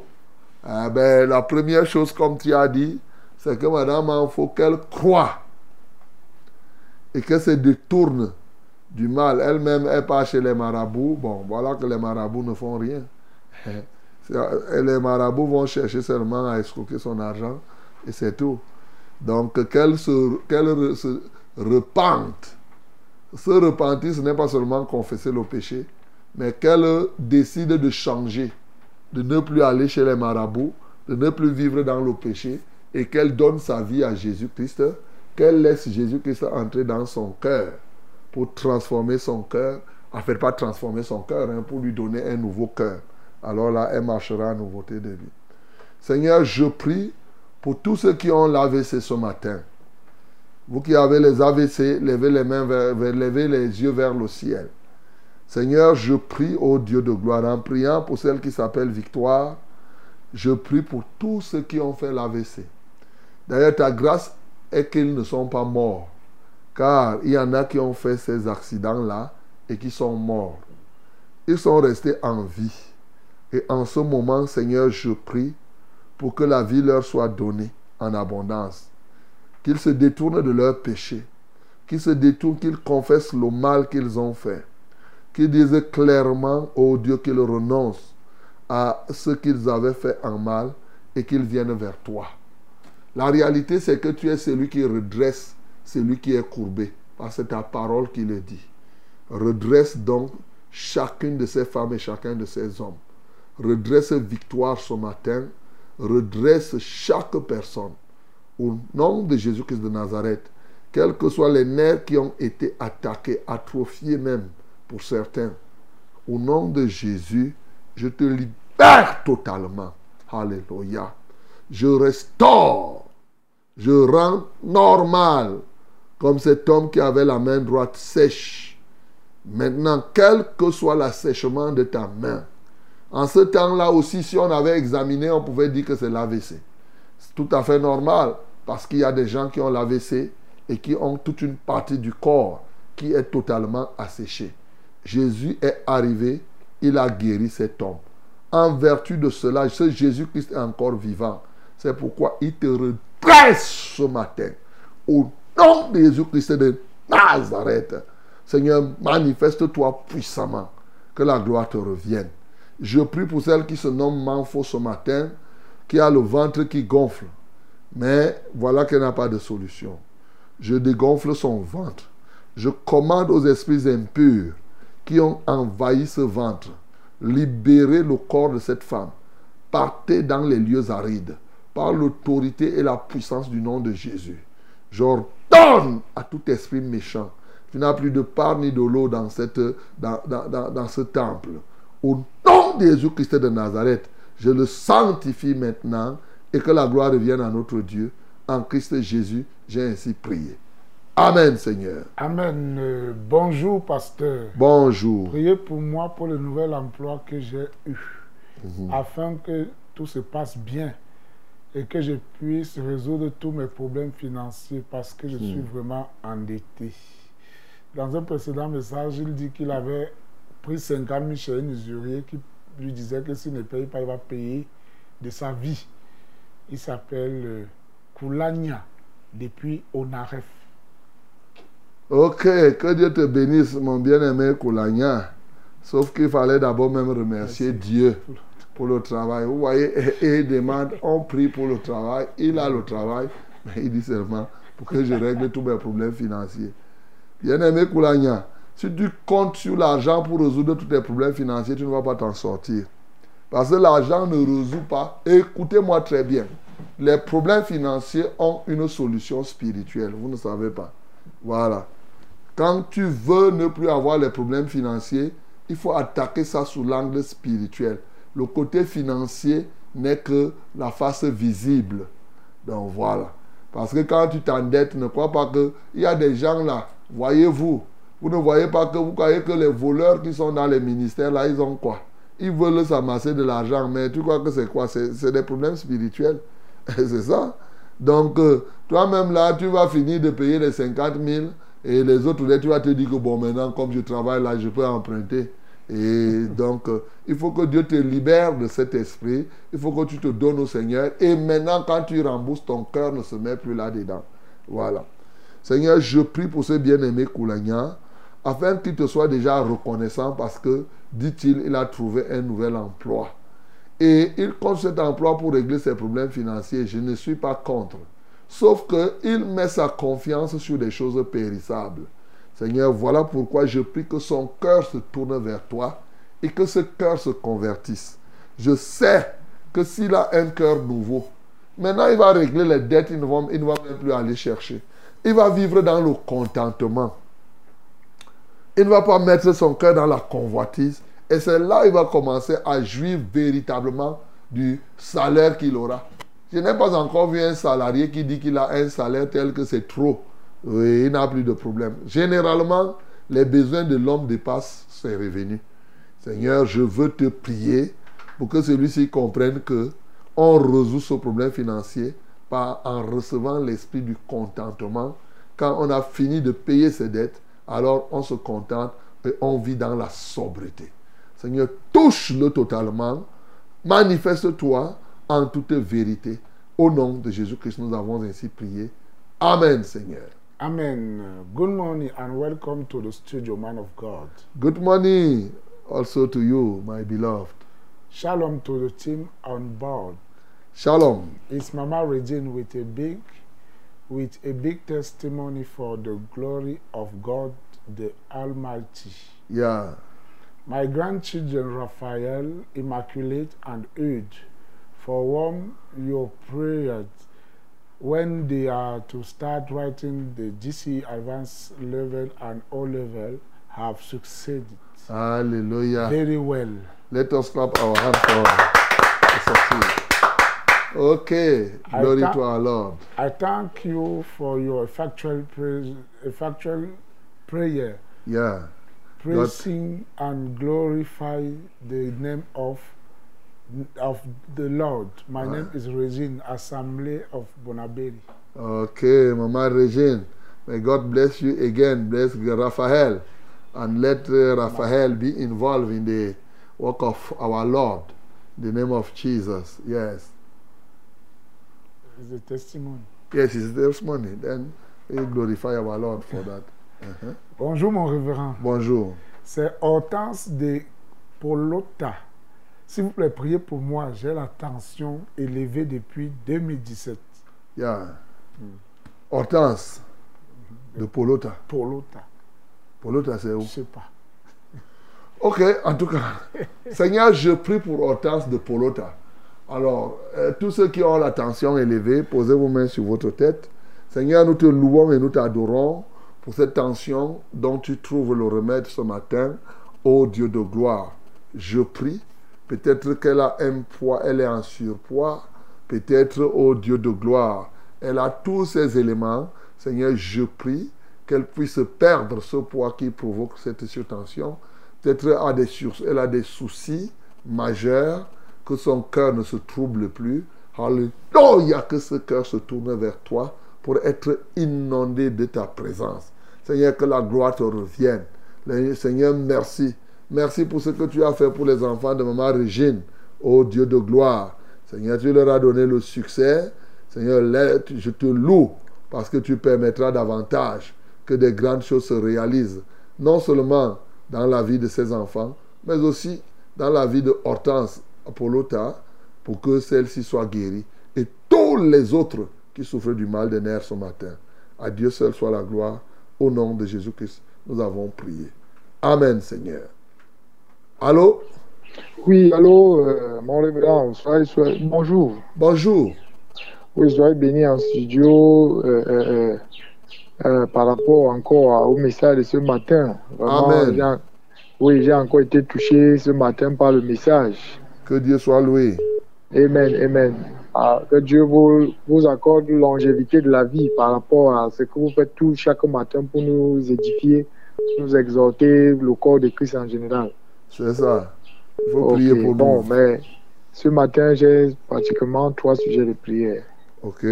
Ah ben, la première chose, comme tu as dit, c'est que Madame Anfo, qu'elle croit et qu'elle se détourne du mal. Elle-même est pas chez les marabouts. Bon, voilà que les marabouts ne font rien. (laughs) Et les marabouts vont chercher seulement à escroquer son argent et c'est tout. Donc qu'elle se, qu'elle se repente. Se repentir, ce n'est pas seulement confesser le péché, mais qu'elle décide de changer, de ne plus aller chez les marabouts, de ne plus vivre dans le péché, et qu'elle donne sa vie à Jésus-Christ, qu'elle laisse Jésus-Christ entrer dans son cœur pour transformer son cœur, en fait pas transformer son cœur, hein, pour lui donner un nouveau cœur. Alors là, elle marchera à nouveauté de vie. Seigneur, je prie pour tous ceux qui ont l'AVC ce matin. Vous qui avez les AVC, levez les mains, vers, levez les yeux vers le ciel. Seigneur, je prie au Dieu de gloire, en priant pour celle qui s'appelle Victoire, je prie pour tous ceux qui ont fait l'AVC. D'ailleurs, ta grâce est qu'ils ne sont pas morts, car il y en a qui ont fait ces accidents-là et qui sont morts. Ils sont restés en vie. Et en ce moment, Seigneur, je prie pour que la vie leur soit donnée en abondance. Qu'ils se détournent de leurs péchés. Qu'ils se détournent, qu'ils confessent le mal qu'ils ont fait. Qu'ils disent clairement, oh Dieu, qu'ils renoncent à ce qu'ils avaient fait en mal et qu'ils viennent vers toi. La réalité, c'est que tu es celui qui redresse celui qui est courbé. Parce que ta parole qui le dit. Redresse donc chacune de ces femmes et chacun de ces hommes. Redresse victoire ce matin. Redresse chaque personne. Au nom de Jésus-Christ de Nazareth, quels que soient les nerfs qui ont été attaqués, atrophiés même pour certains, au nom de Jésus, je te libère totalement. Alléluia. Je restaure. Je rends normal. Comme cet homme qui avait la main droite sèche. Maintenant, quel que soit l'assèchement de ta main, en ce temps-là aussi, si on avait examiné, on pouvait dire que c'est l'AVC. C'est tout à fait normal parce qu'il y a des gens qui ont l'AVC et qui ont toute une partie du corps qui est totalement asséchée. Jésus est arrivé, il a guéri cet homme. En vertu de cela, ce Jésus-Christ est encore vivant. C'est pourquoi il te redresse ce matin. Au nom de Jésus-Christ de Nazareth. Seigneur, manifeste-toi puissamment. Que la gloire te revienne. Je prie pour celle qui se nomme Manfo ce matin, qui a le ventre qui gonfle. Mais voilà qu'elle n'a pas de solution. Je dégonfle son ventre. Je commande aux esprits impurs qui ont envahi ce ventre, libérez le corps de cette femme. Partez dans les lieux arides par l'autorité et la puissance du nom de Jésus. J'ordonne à tout esprit méchant, tu n'as plus de part ni de l'eau dans, dans, dans, dans ce temple. Au nom de Jésus-Christ de Nazareth, je le sanctifie maintenant et que la gloire revienne à notre Dieu. En Christ Jésus, j'ai ainsi prié. Amen, Seigneur. Amen. Euh, bonjour, pasteur. Bonjour. Priez pour moi pour le nouvel emploi que j'ai eu, Mhm. afin que tout se passe bien et que je puisse résoudre tous mes problèmes financiers parce que je suis Mhm. vraiment endetté. Dans un précédent message, il dit qu'il avait pris 50 000 chez un usurier qui lui disait que s'il ne paye pas, il va payer de sa vie. Il s'appelle euh, Koulania, depuis Onaref. Ok, que Dieu te bénisse, mon bien-aimé Koulagna. Sauf qu'il fallait d'abord même remercier Dieu pour le travail. Vous voyez, et, il demande, on prie pour le travail, il a le travail, mais il dit seulement pour que je règle tous mes problèmes financiers. Bien-aimé Koulagna, si tu comptes sur l'argent pour résoudre tous tes problèmes financiers, tu ne vas pas t'en sortir. Parce que l'argent ne résout pas. Écoutez-moi très bien. Les problèmes financiers ont une solution spirituelle. Vous ne savez pas. Voilà. Quand tu veux ne plus avoir les problèmes financiers, il faut attaquer ça sous l'angle spirituel. Le côté financier n'est que la face visible. Donc voilà. Parce que quand tu t'endettes, ne crois pas que il y a des gens là, voyez-vous, vous ne voyez pas que vous croyez que les voleurs qui sont dans les ministères là, ils ont quoi? Ils veulent s'amasser de l'argent, mais tu crois que c'est quoi? C'est des problèmes spirituels. (laughs) c'est ça. Donc, euh, toi-même là, tu vas finir de payer les 50 000 et les autres, là, tu vas te dire que bon, maintenant, comme je travaille là, je peux emprunter. Et (laughs) donc, euh, il faut que Dieu te libère de cet esprit. Il faut que tu te donnes au Seigneur. Et maintenant, quand tu rembourses, ton cœur ne se met plus là-dedans. Voilà. Seigneur, je prie pour ce bien-aimé Koulagna, afin qu'il te soit déjà reconnaissant parce que, dit-il, il a trouvé un nouvel emploi. Et il compte cet emploi pour régler ses problèmes financiers. Je ne suis pas contre. Sauf qu'il met sa confiance sur des choses périssables. Seigneur, voilà pourquoi je prie que son cœur se tourne vers toi et que ce cœur se convertisse. Je sais que s'il a un cœur nouveau, maintenant il va régler les dettes, il ne va, il ne va même plus aller chercher. Il va vivre dans le contentement. Il ne va pas mettre son cœur dans la convoitise. Et c'est là qu'il va commencer à jouir véritablement du salaire qu'il aura. Je n'ai pas encore vu un salarié qui dit qu'il a un salaire tel que c'est trop. Oui, il n'a plus de problème. Généralement, les besoins de l'homme dépassent ses revenus. Seigneur, je veux te prier pour que celui-ci comprenne que on résout ce problème financier en recevant l'esprit du contentement. Quand on a fini de payer ses dettes, alors on se contente et on vit dans la sobriété. Seigneur, touche-le totalement. Manifeste-toi en toute vérité. Au nom de Jésus-Christ, nous avons ainsi prié. Amen, Seigneur. Amen. Good morning and welcome to the studio, man of God. Good morning also to you, my beloved. Shalom to the team on board. Shalom. It's Mama Regine with a big, with a big testimony for the glory of God the Almighty. Yeah. My grandchildren Raphael, Immaculate, and Eude, for whom your prayers when they are to start writing the GC advanced level and O level have succeeded Hallelujah. very well. Let us clap our hands for the success. Okay. I Glory to our Lord. I thank you for your effectual, praise, effectual prayer, Yeah. praising and glorify the name of of the Lord. My Ah. name is Regine Assemblée of Bonaberi. Okay, Mama Regine. May God bless you again. Bless Raphael. And let uh, Raphael be involved in the work of our Lord. The name of Jesus. Yes. It's a testimony. Yes, it's this money. Then we glorify our Lord for (laughs) that. Uh-huh. Bonjour mon révérend. Bonjour. C'est Hortense de Polota. S'il vous plaît, priez pour moi. J'ai la tension élevée depuis 2017. Yeah. Hortense de Polota. Polota. Polota, c'est où? Je sais pas. Ok, en tout cas, Seigneur, je prie pour Hortense de Polota. Alors, euh, tous ceux qui ont la tension élevée, posez vos mains sur votre tête. Seigneur, nous te louons et nous t'adorons pour cette tension dont tu trouves le remède ce matin. Ô Dieu de gloire, je prie. Peut-être qu'elle a un poids, elle est en surpoids. Peut-être, ô Dieu de gloire, elle a tous ces éléments. Seigneur, je prie qu'elle puisse perdre ce poids qui provoque cette surtension. Peut-être elle a des soucis majeurs, que son cœur ne se trouble plus. Alléluia, que ce cœur se tourne vers toi pour être inondé de ta présence. Seigneur, que la gloire te revienne. Seigneur, merci. Merci pour ce que tu as fait pour les enfants de Maman Régine. Ô Dieu de gloire. Seigneur, tu leur as donné le succès. Seigneur, je te loue parce que tu permettras davantage que des grandes choses se réalisent. Non seulement dans la vie de ces enfants, mais aussi dans la vie de Hortense Apollota, pour que celle-ci soit guérie. Et tous les autres qui souffrent du mal des nerfs ce matin. À Dieu seul soit la gloire. Au nom de Jésus-Christ, nous avons prié. Amen, Seigneur. Allô? Oui, allô, euh, mon révérend, bonjour. Bonjour. Oui, soyez béni en studio euh, euh, par rapport encore au message de ce matin. Vraiment, Amen. oui, j'ai encore été touché ce matin par le message. Que Dieu soit loué. Amen, amen. Ah, que Dieu vous, vous accorde longévité de la vie par rapport à ce que vous faites tout chaque matin pour nous édifier, nous exhorter, le corps de Christ en général. C'est ça. Il faut prier pour bon, nous. mais ce matin, j'ai pratiquement trois sujets de prière. Ok.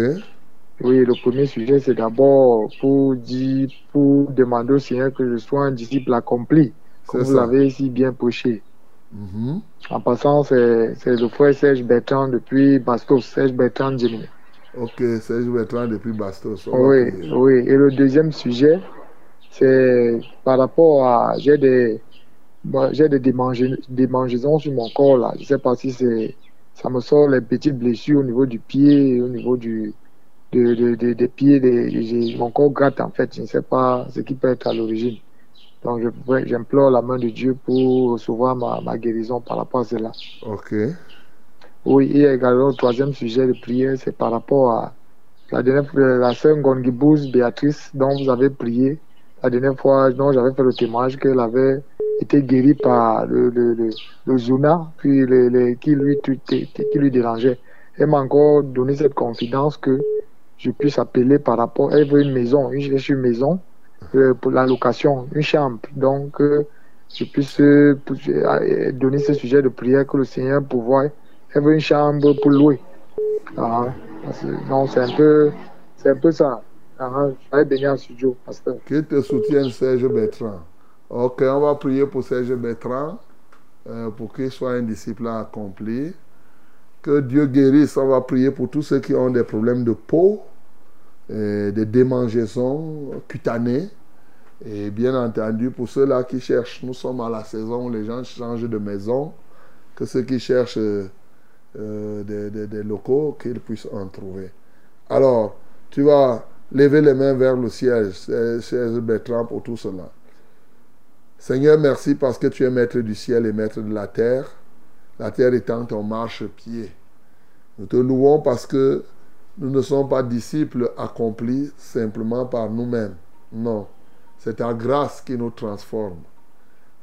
Oui, le premier sujet, c'est d'abord pour dire, pour demander au Seigneur que je sois un disciple accompli, comme vous l'avez si bien prêché. Mhm. En passant, c'est le frère Serge Bertrand depuis Bastos, Serge Bertrand Gemini. Ok, Serge Bertrand depuis Bastos. Oui, oui. Et le deuxième sujet, c'est par rapport à. J'ai des, j'ai des démange- démangeaisons sur mon corps là. Je ne sais pas si c'est. Ça me sort les petites blessures au niveau du pied, au niveau du, de, de- de- des pieds. des- mon corps gratte en fait. Je ne sais pas ce qui peut être à l'origine. Donc j'implore la main de Dieu pour recevoir ma, ma guérison par rapport à cela. Ok. Oui, et également le troisième sujet de prière, c'est par rapport à la dernière fois, la sœur Ngongibouze Béatrice, dont vous avez prié, la dernière fois, dont j'avais fait le témoignage qu'elle avait été guérie par le, le, le, le Zuna, puis le, qui, lui, qui lui dérangeait. Elle m'a encore donné cette confidence que je puisse appeler par rapport. Elle veut une maison, une, une maison pour la location, une chambre. Donc, euh, je puisse euh, donner ce sujet de prière que le Seigneur. Elle veut une chambre pour louer. Ah, non, c'est un peu, c'est un peu ça. Ah, je vais bénir en studio, pasteur. Te soutienne, Serge Bertrand. Ok, on va prier pour Serge Bertrand, euh, pour qu'il soit un disciple accompli. Que Dieu guérisse. On va prier pour tous ceux qui ont des problèmes de peau, des démangeaisons cutanées. Et bien entendu, pour ceux-là qui cherchent, nous sommes à la saison où les gens changent de maison. Que ceux qui cherchent euh, euh, des, des- locaux, qu'ils puissent en trouver. Alors, tu vas lever les mains vers le ciel, cher Bertrand, pour tout cela. Seigneur, merci parce que tu es maître du ciel et maître de la terre, la terre étant ton marchepied. Nous te louons parce que nous ne sommes pas disciples accomplis simplement par nous-mêmes. Non, c'est ta grâce qui nous transforme.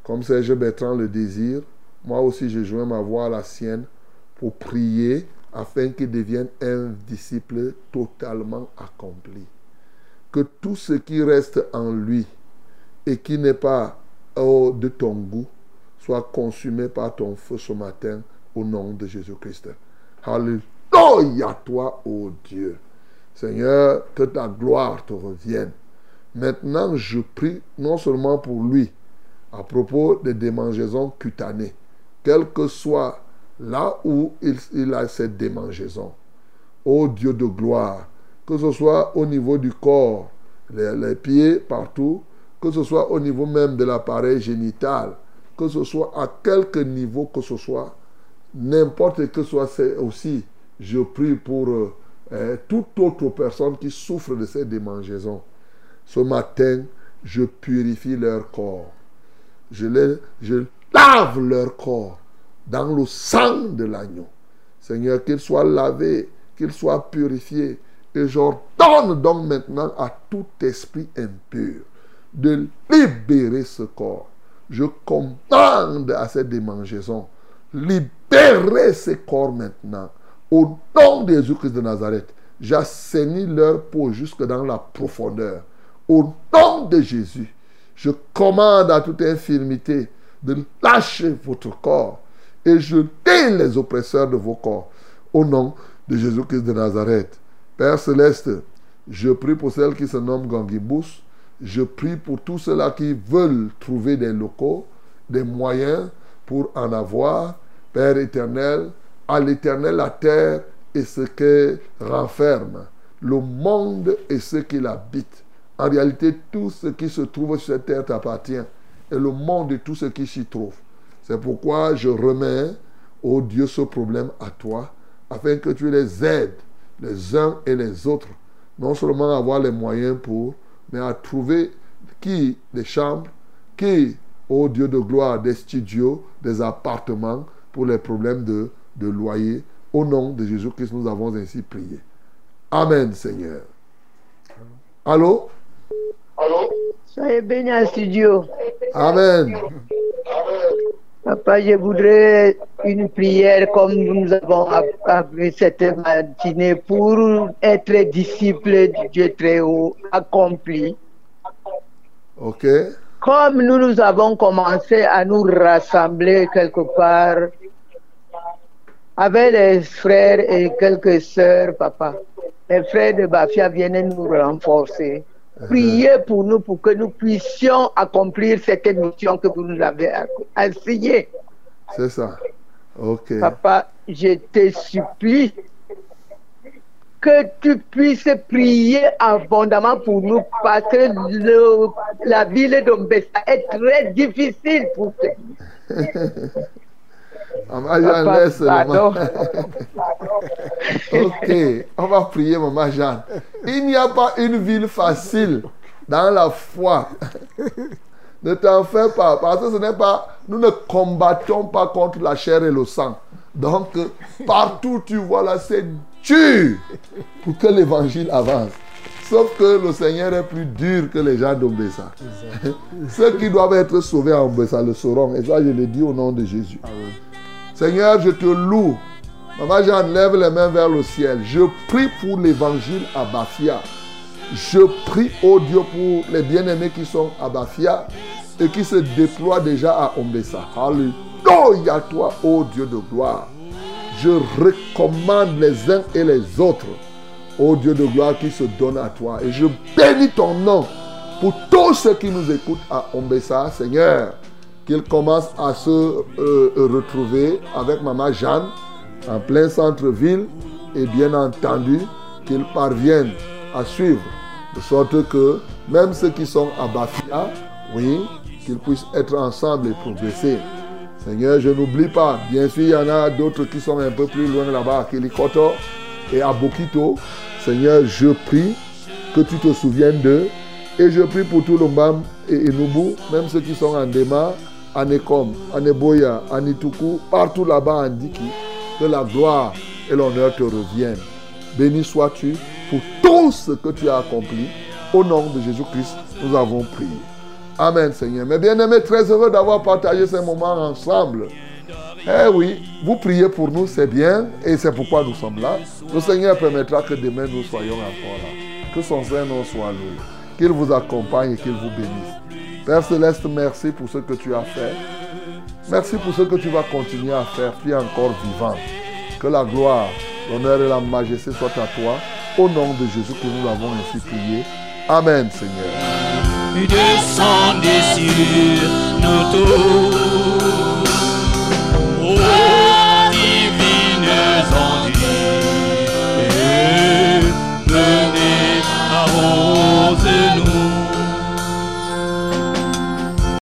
Comme Serge Bertrand le désire, moi aussi je joins ma voix à la sienne pour prier afin qu'il devienne un disciple totalement accompli. Que tout ce qui reste en lui et qui n'est pas oh, de ton goût soit consumé par ton feu ce matin au nom de Jésus-Christ. Alléluia toi, ô Dieu. Seigneur, que ta gloire te revienne. Maintenant, je prie non seulement pour lui, à propos des démangeaisons cutanées, quel que soit là où il, a cette démangeaison. Ô Dieu de gloire, que ce soit au niveau du corps, les, les pieds partout, que ce soit au niveau même de l'appareil génital, que ce soit à quelque niveau que ce soit, n'importe que soit c'est aussi, je prie pour euh, euh, toute autre personne qui souffre de ces démangeaisons. Ce matin, je purifie leur corps. Je, lave leur corps dans le sang de l'agneau. Seigneur, qu'ils soient lavés, qu'ils soient purifiés. Et j'ordonne donc maintenant à tout esprit impur de libérer ce corps. Je commande à cette démangeaison, libérez ces corps maintenant. Au nom de Jésus-Christ de Nazareth, j'assainis leur peau jusque dans la profondeur. Au nom de Jésus, je commande à toute infirmité de lâcher votre corps et je jeter les oppresseurs de vos corps. Au nom de Jésus-Christ de Nazareth. Père céleste, je prie pour celles qui se nomment Gangibus. Je prie pour tous ceux-là qui veulent trouver des locaux, des moyens pour en avoir. Père éternel, à l'éternel la terre et ce qu'elle renferme, le monde et ce qui l'habite. En réalité, tout ce qui se trouve sur cette terre t'appartient. Et le monde et tout ce qui s'y trouve. C'est pourquoi je remets, ô Dieu, ce problème à toi, afin que tu les aides, les uns et les autres, non seulement à avoir les moyens pour, mais à trouver qui des chambres, qui, ô Dieu de gloire, des studios, des appartements pour les problèmes de, de loyer. Au nom de Jésus-Christ, nous avons ainsi prié. Amen, Seigneur. Allô? Soyez bénis en studio. Amen. Papa, je voudrais une prière comme nous avons appris cette matinée pour être disciple du Dieu très haut, accompli. Ok. Comme nous, nous avons commencé à nous rassembler quelque part avec les frères et quelques sœurs, papa. Les frères de Bafia viennent nous renforcer. Priez pour nous pour que nous puissions accomplir cette mission que vous nous avez assignée. C'est ça. Ok. Papa, je te supplie que tu puisses prier abondamment pour nous parce que le- la ville d'Ombessa est très difficile pour nous. (laughs) Maman Jeanne, Papa, laisse pardon. (laughs) (laughs) ok, on va prier, Maman Jeanne. Il n'y a pas une ville facile dans la foi. (laughs) ne t'en fais pas, parce que ce n'est pas. Nous ne combattons pas contre la chair et le sang. Donc, partout tu vois là, c'est dur pour que l'évangile avance. Sauf que le Seigneur est plus dur que les gens d'Ombessa. Ceux qui doivent être sauvés à Ombessa le sauront. Et ça, je le dis au nom de Jésus. Seigneur, je te loue. Maman Jeanne, lève les mains vers le ciel. Je prie pour l'évangile à Bafia. Je prie, oh Dieu, pour les bien-aimés qui sont à Bafia et qui se déploient déjà à Ombessa. Alléluia, toi, oh Dieu de gloire. Je recommande les uns et les autres, oh Dieu de gloire, qui se donnent à toi. Et je bénis ton nom pour tous ceux qui nous écoutent à Ombessa, Seigneur qu'ils commencent à se euh, retrouver avec Maman Jeanne en plein centre-ville et bien entendu qu'ils parviennent à suivre de sorte que même ceux qui sont à Bafia, oui, qu'ils puissent être ensemble et progresser. Seigneur, je n'oublie pas. Bien sûr, il y en a d'autres qui sont un peu plus loin là-bas, à Kelikoto et à Bokito. Seigneur, je prie que tu te souviennes d'eux. Et je prie pour tout le Mbam et Inubu, même ceux qui sont en Dema, en Ekom, en Eboya, en Ituku, partout là-bas en Diki. Que la gloire et l'honneur te reviennent. Béni sois-tu pour tout ce que tu as accompli. Au nom de Jésus-Christ, nous avons prié. Amen, Seigneur. Mes bien-aimés, très heureux d'avoir partagé ces moments ensemble. Eh oui, vous priez pour nous, c'est bien, et c'est pourquoi nous sommes là. Le Seigneur permettra que demain nous soyons encore là. Que son Saint-Nom soit loué. Qu'il vous accompagne et qu'il vous bénisse. Père Céleste, merci pour ce que tu as fait. Merci pour ce que tu vas continuer à faire, tu encore vivant. Que la gloire, l'honneur et la majesté soient à toi. Au nom de Jésus que nous l'avons ainsi prié. Amen, Seigneur. Sur divines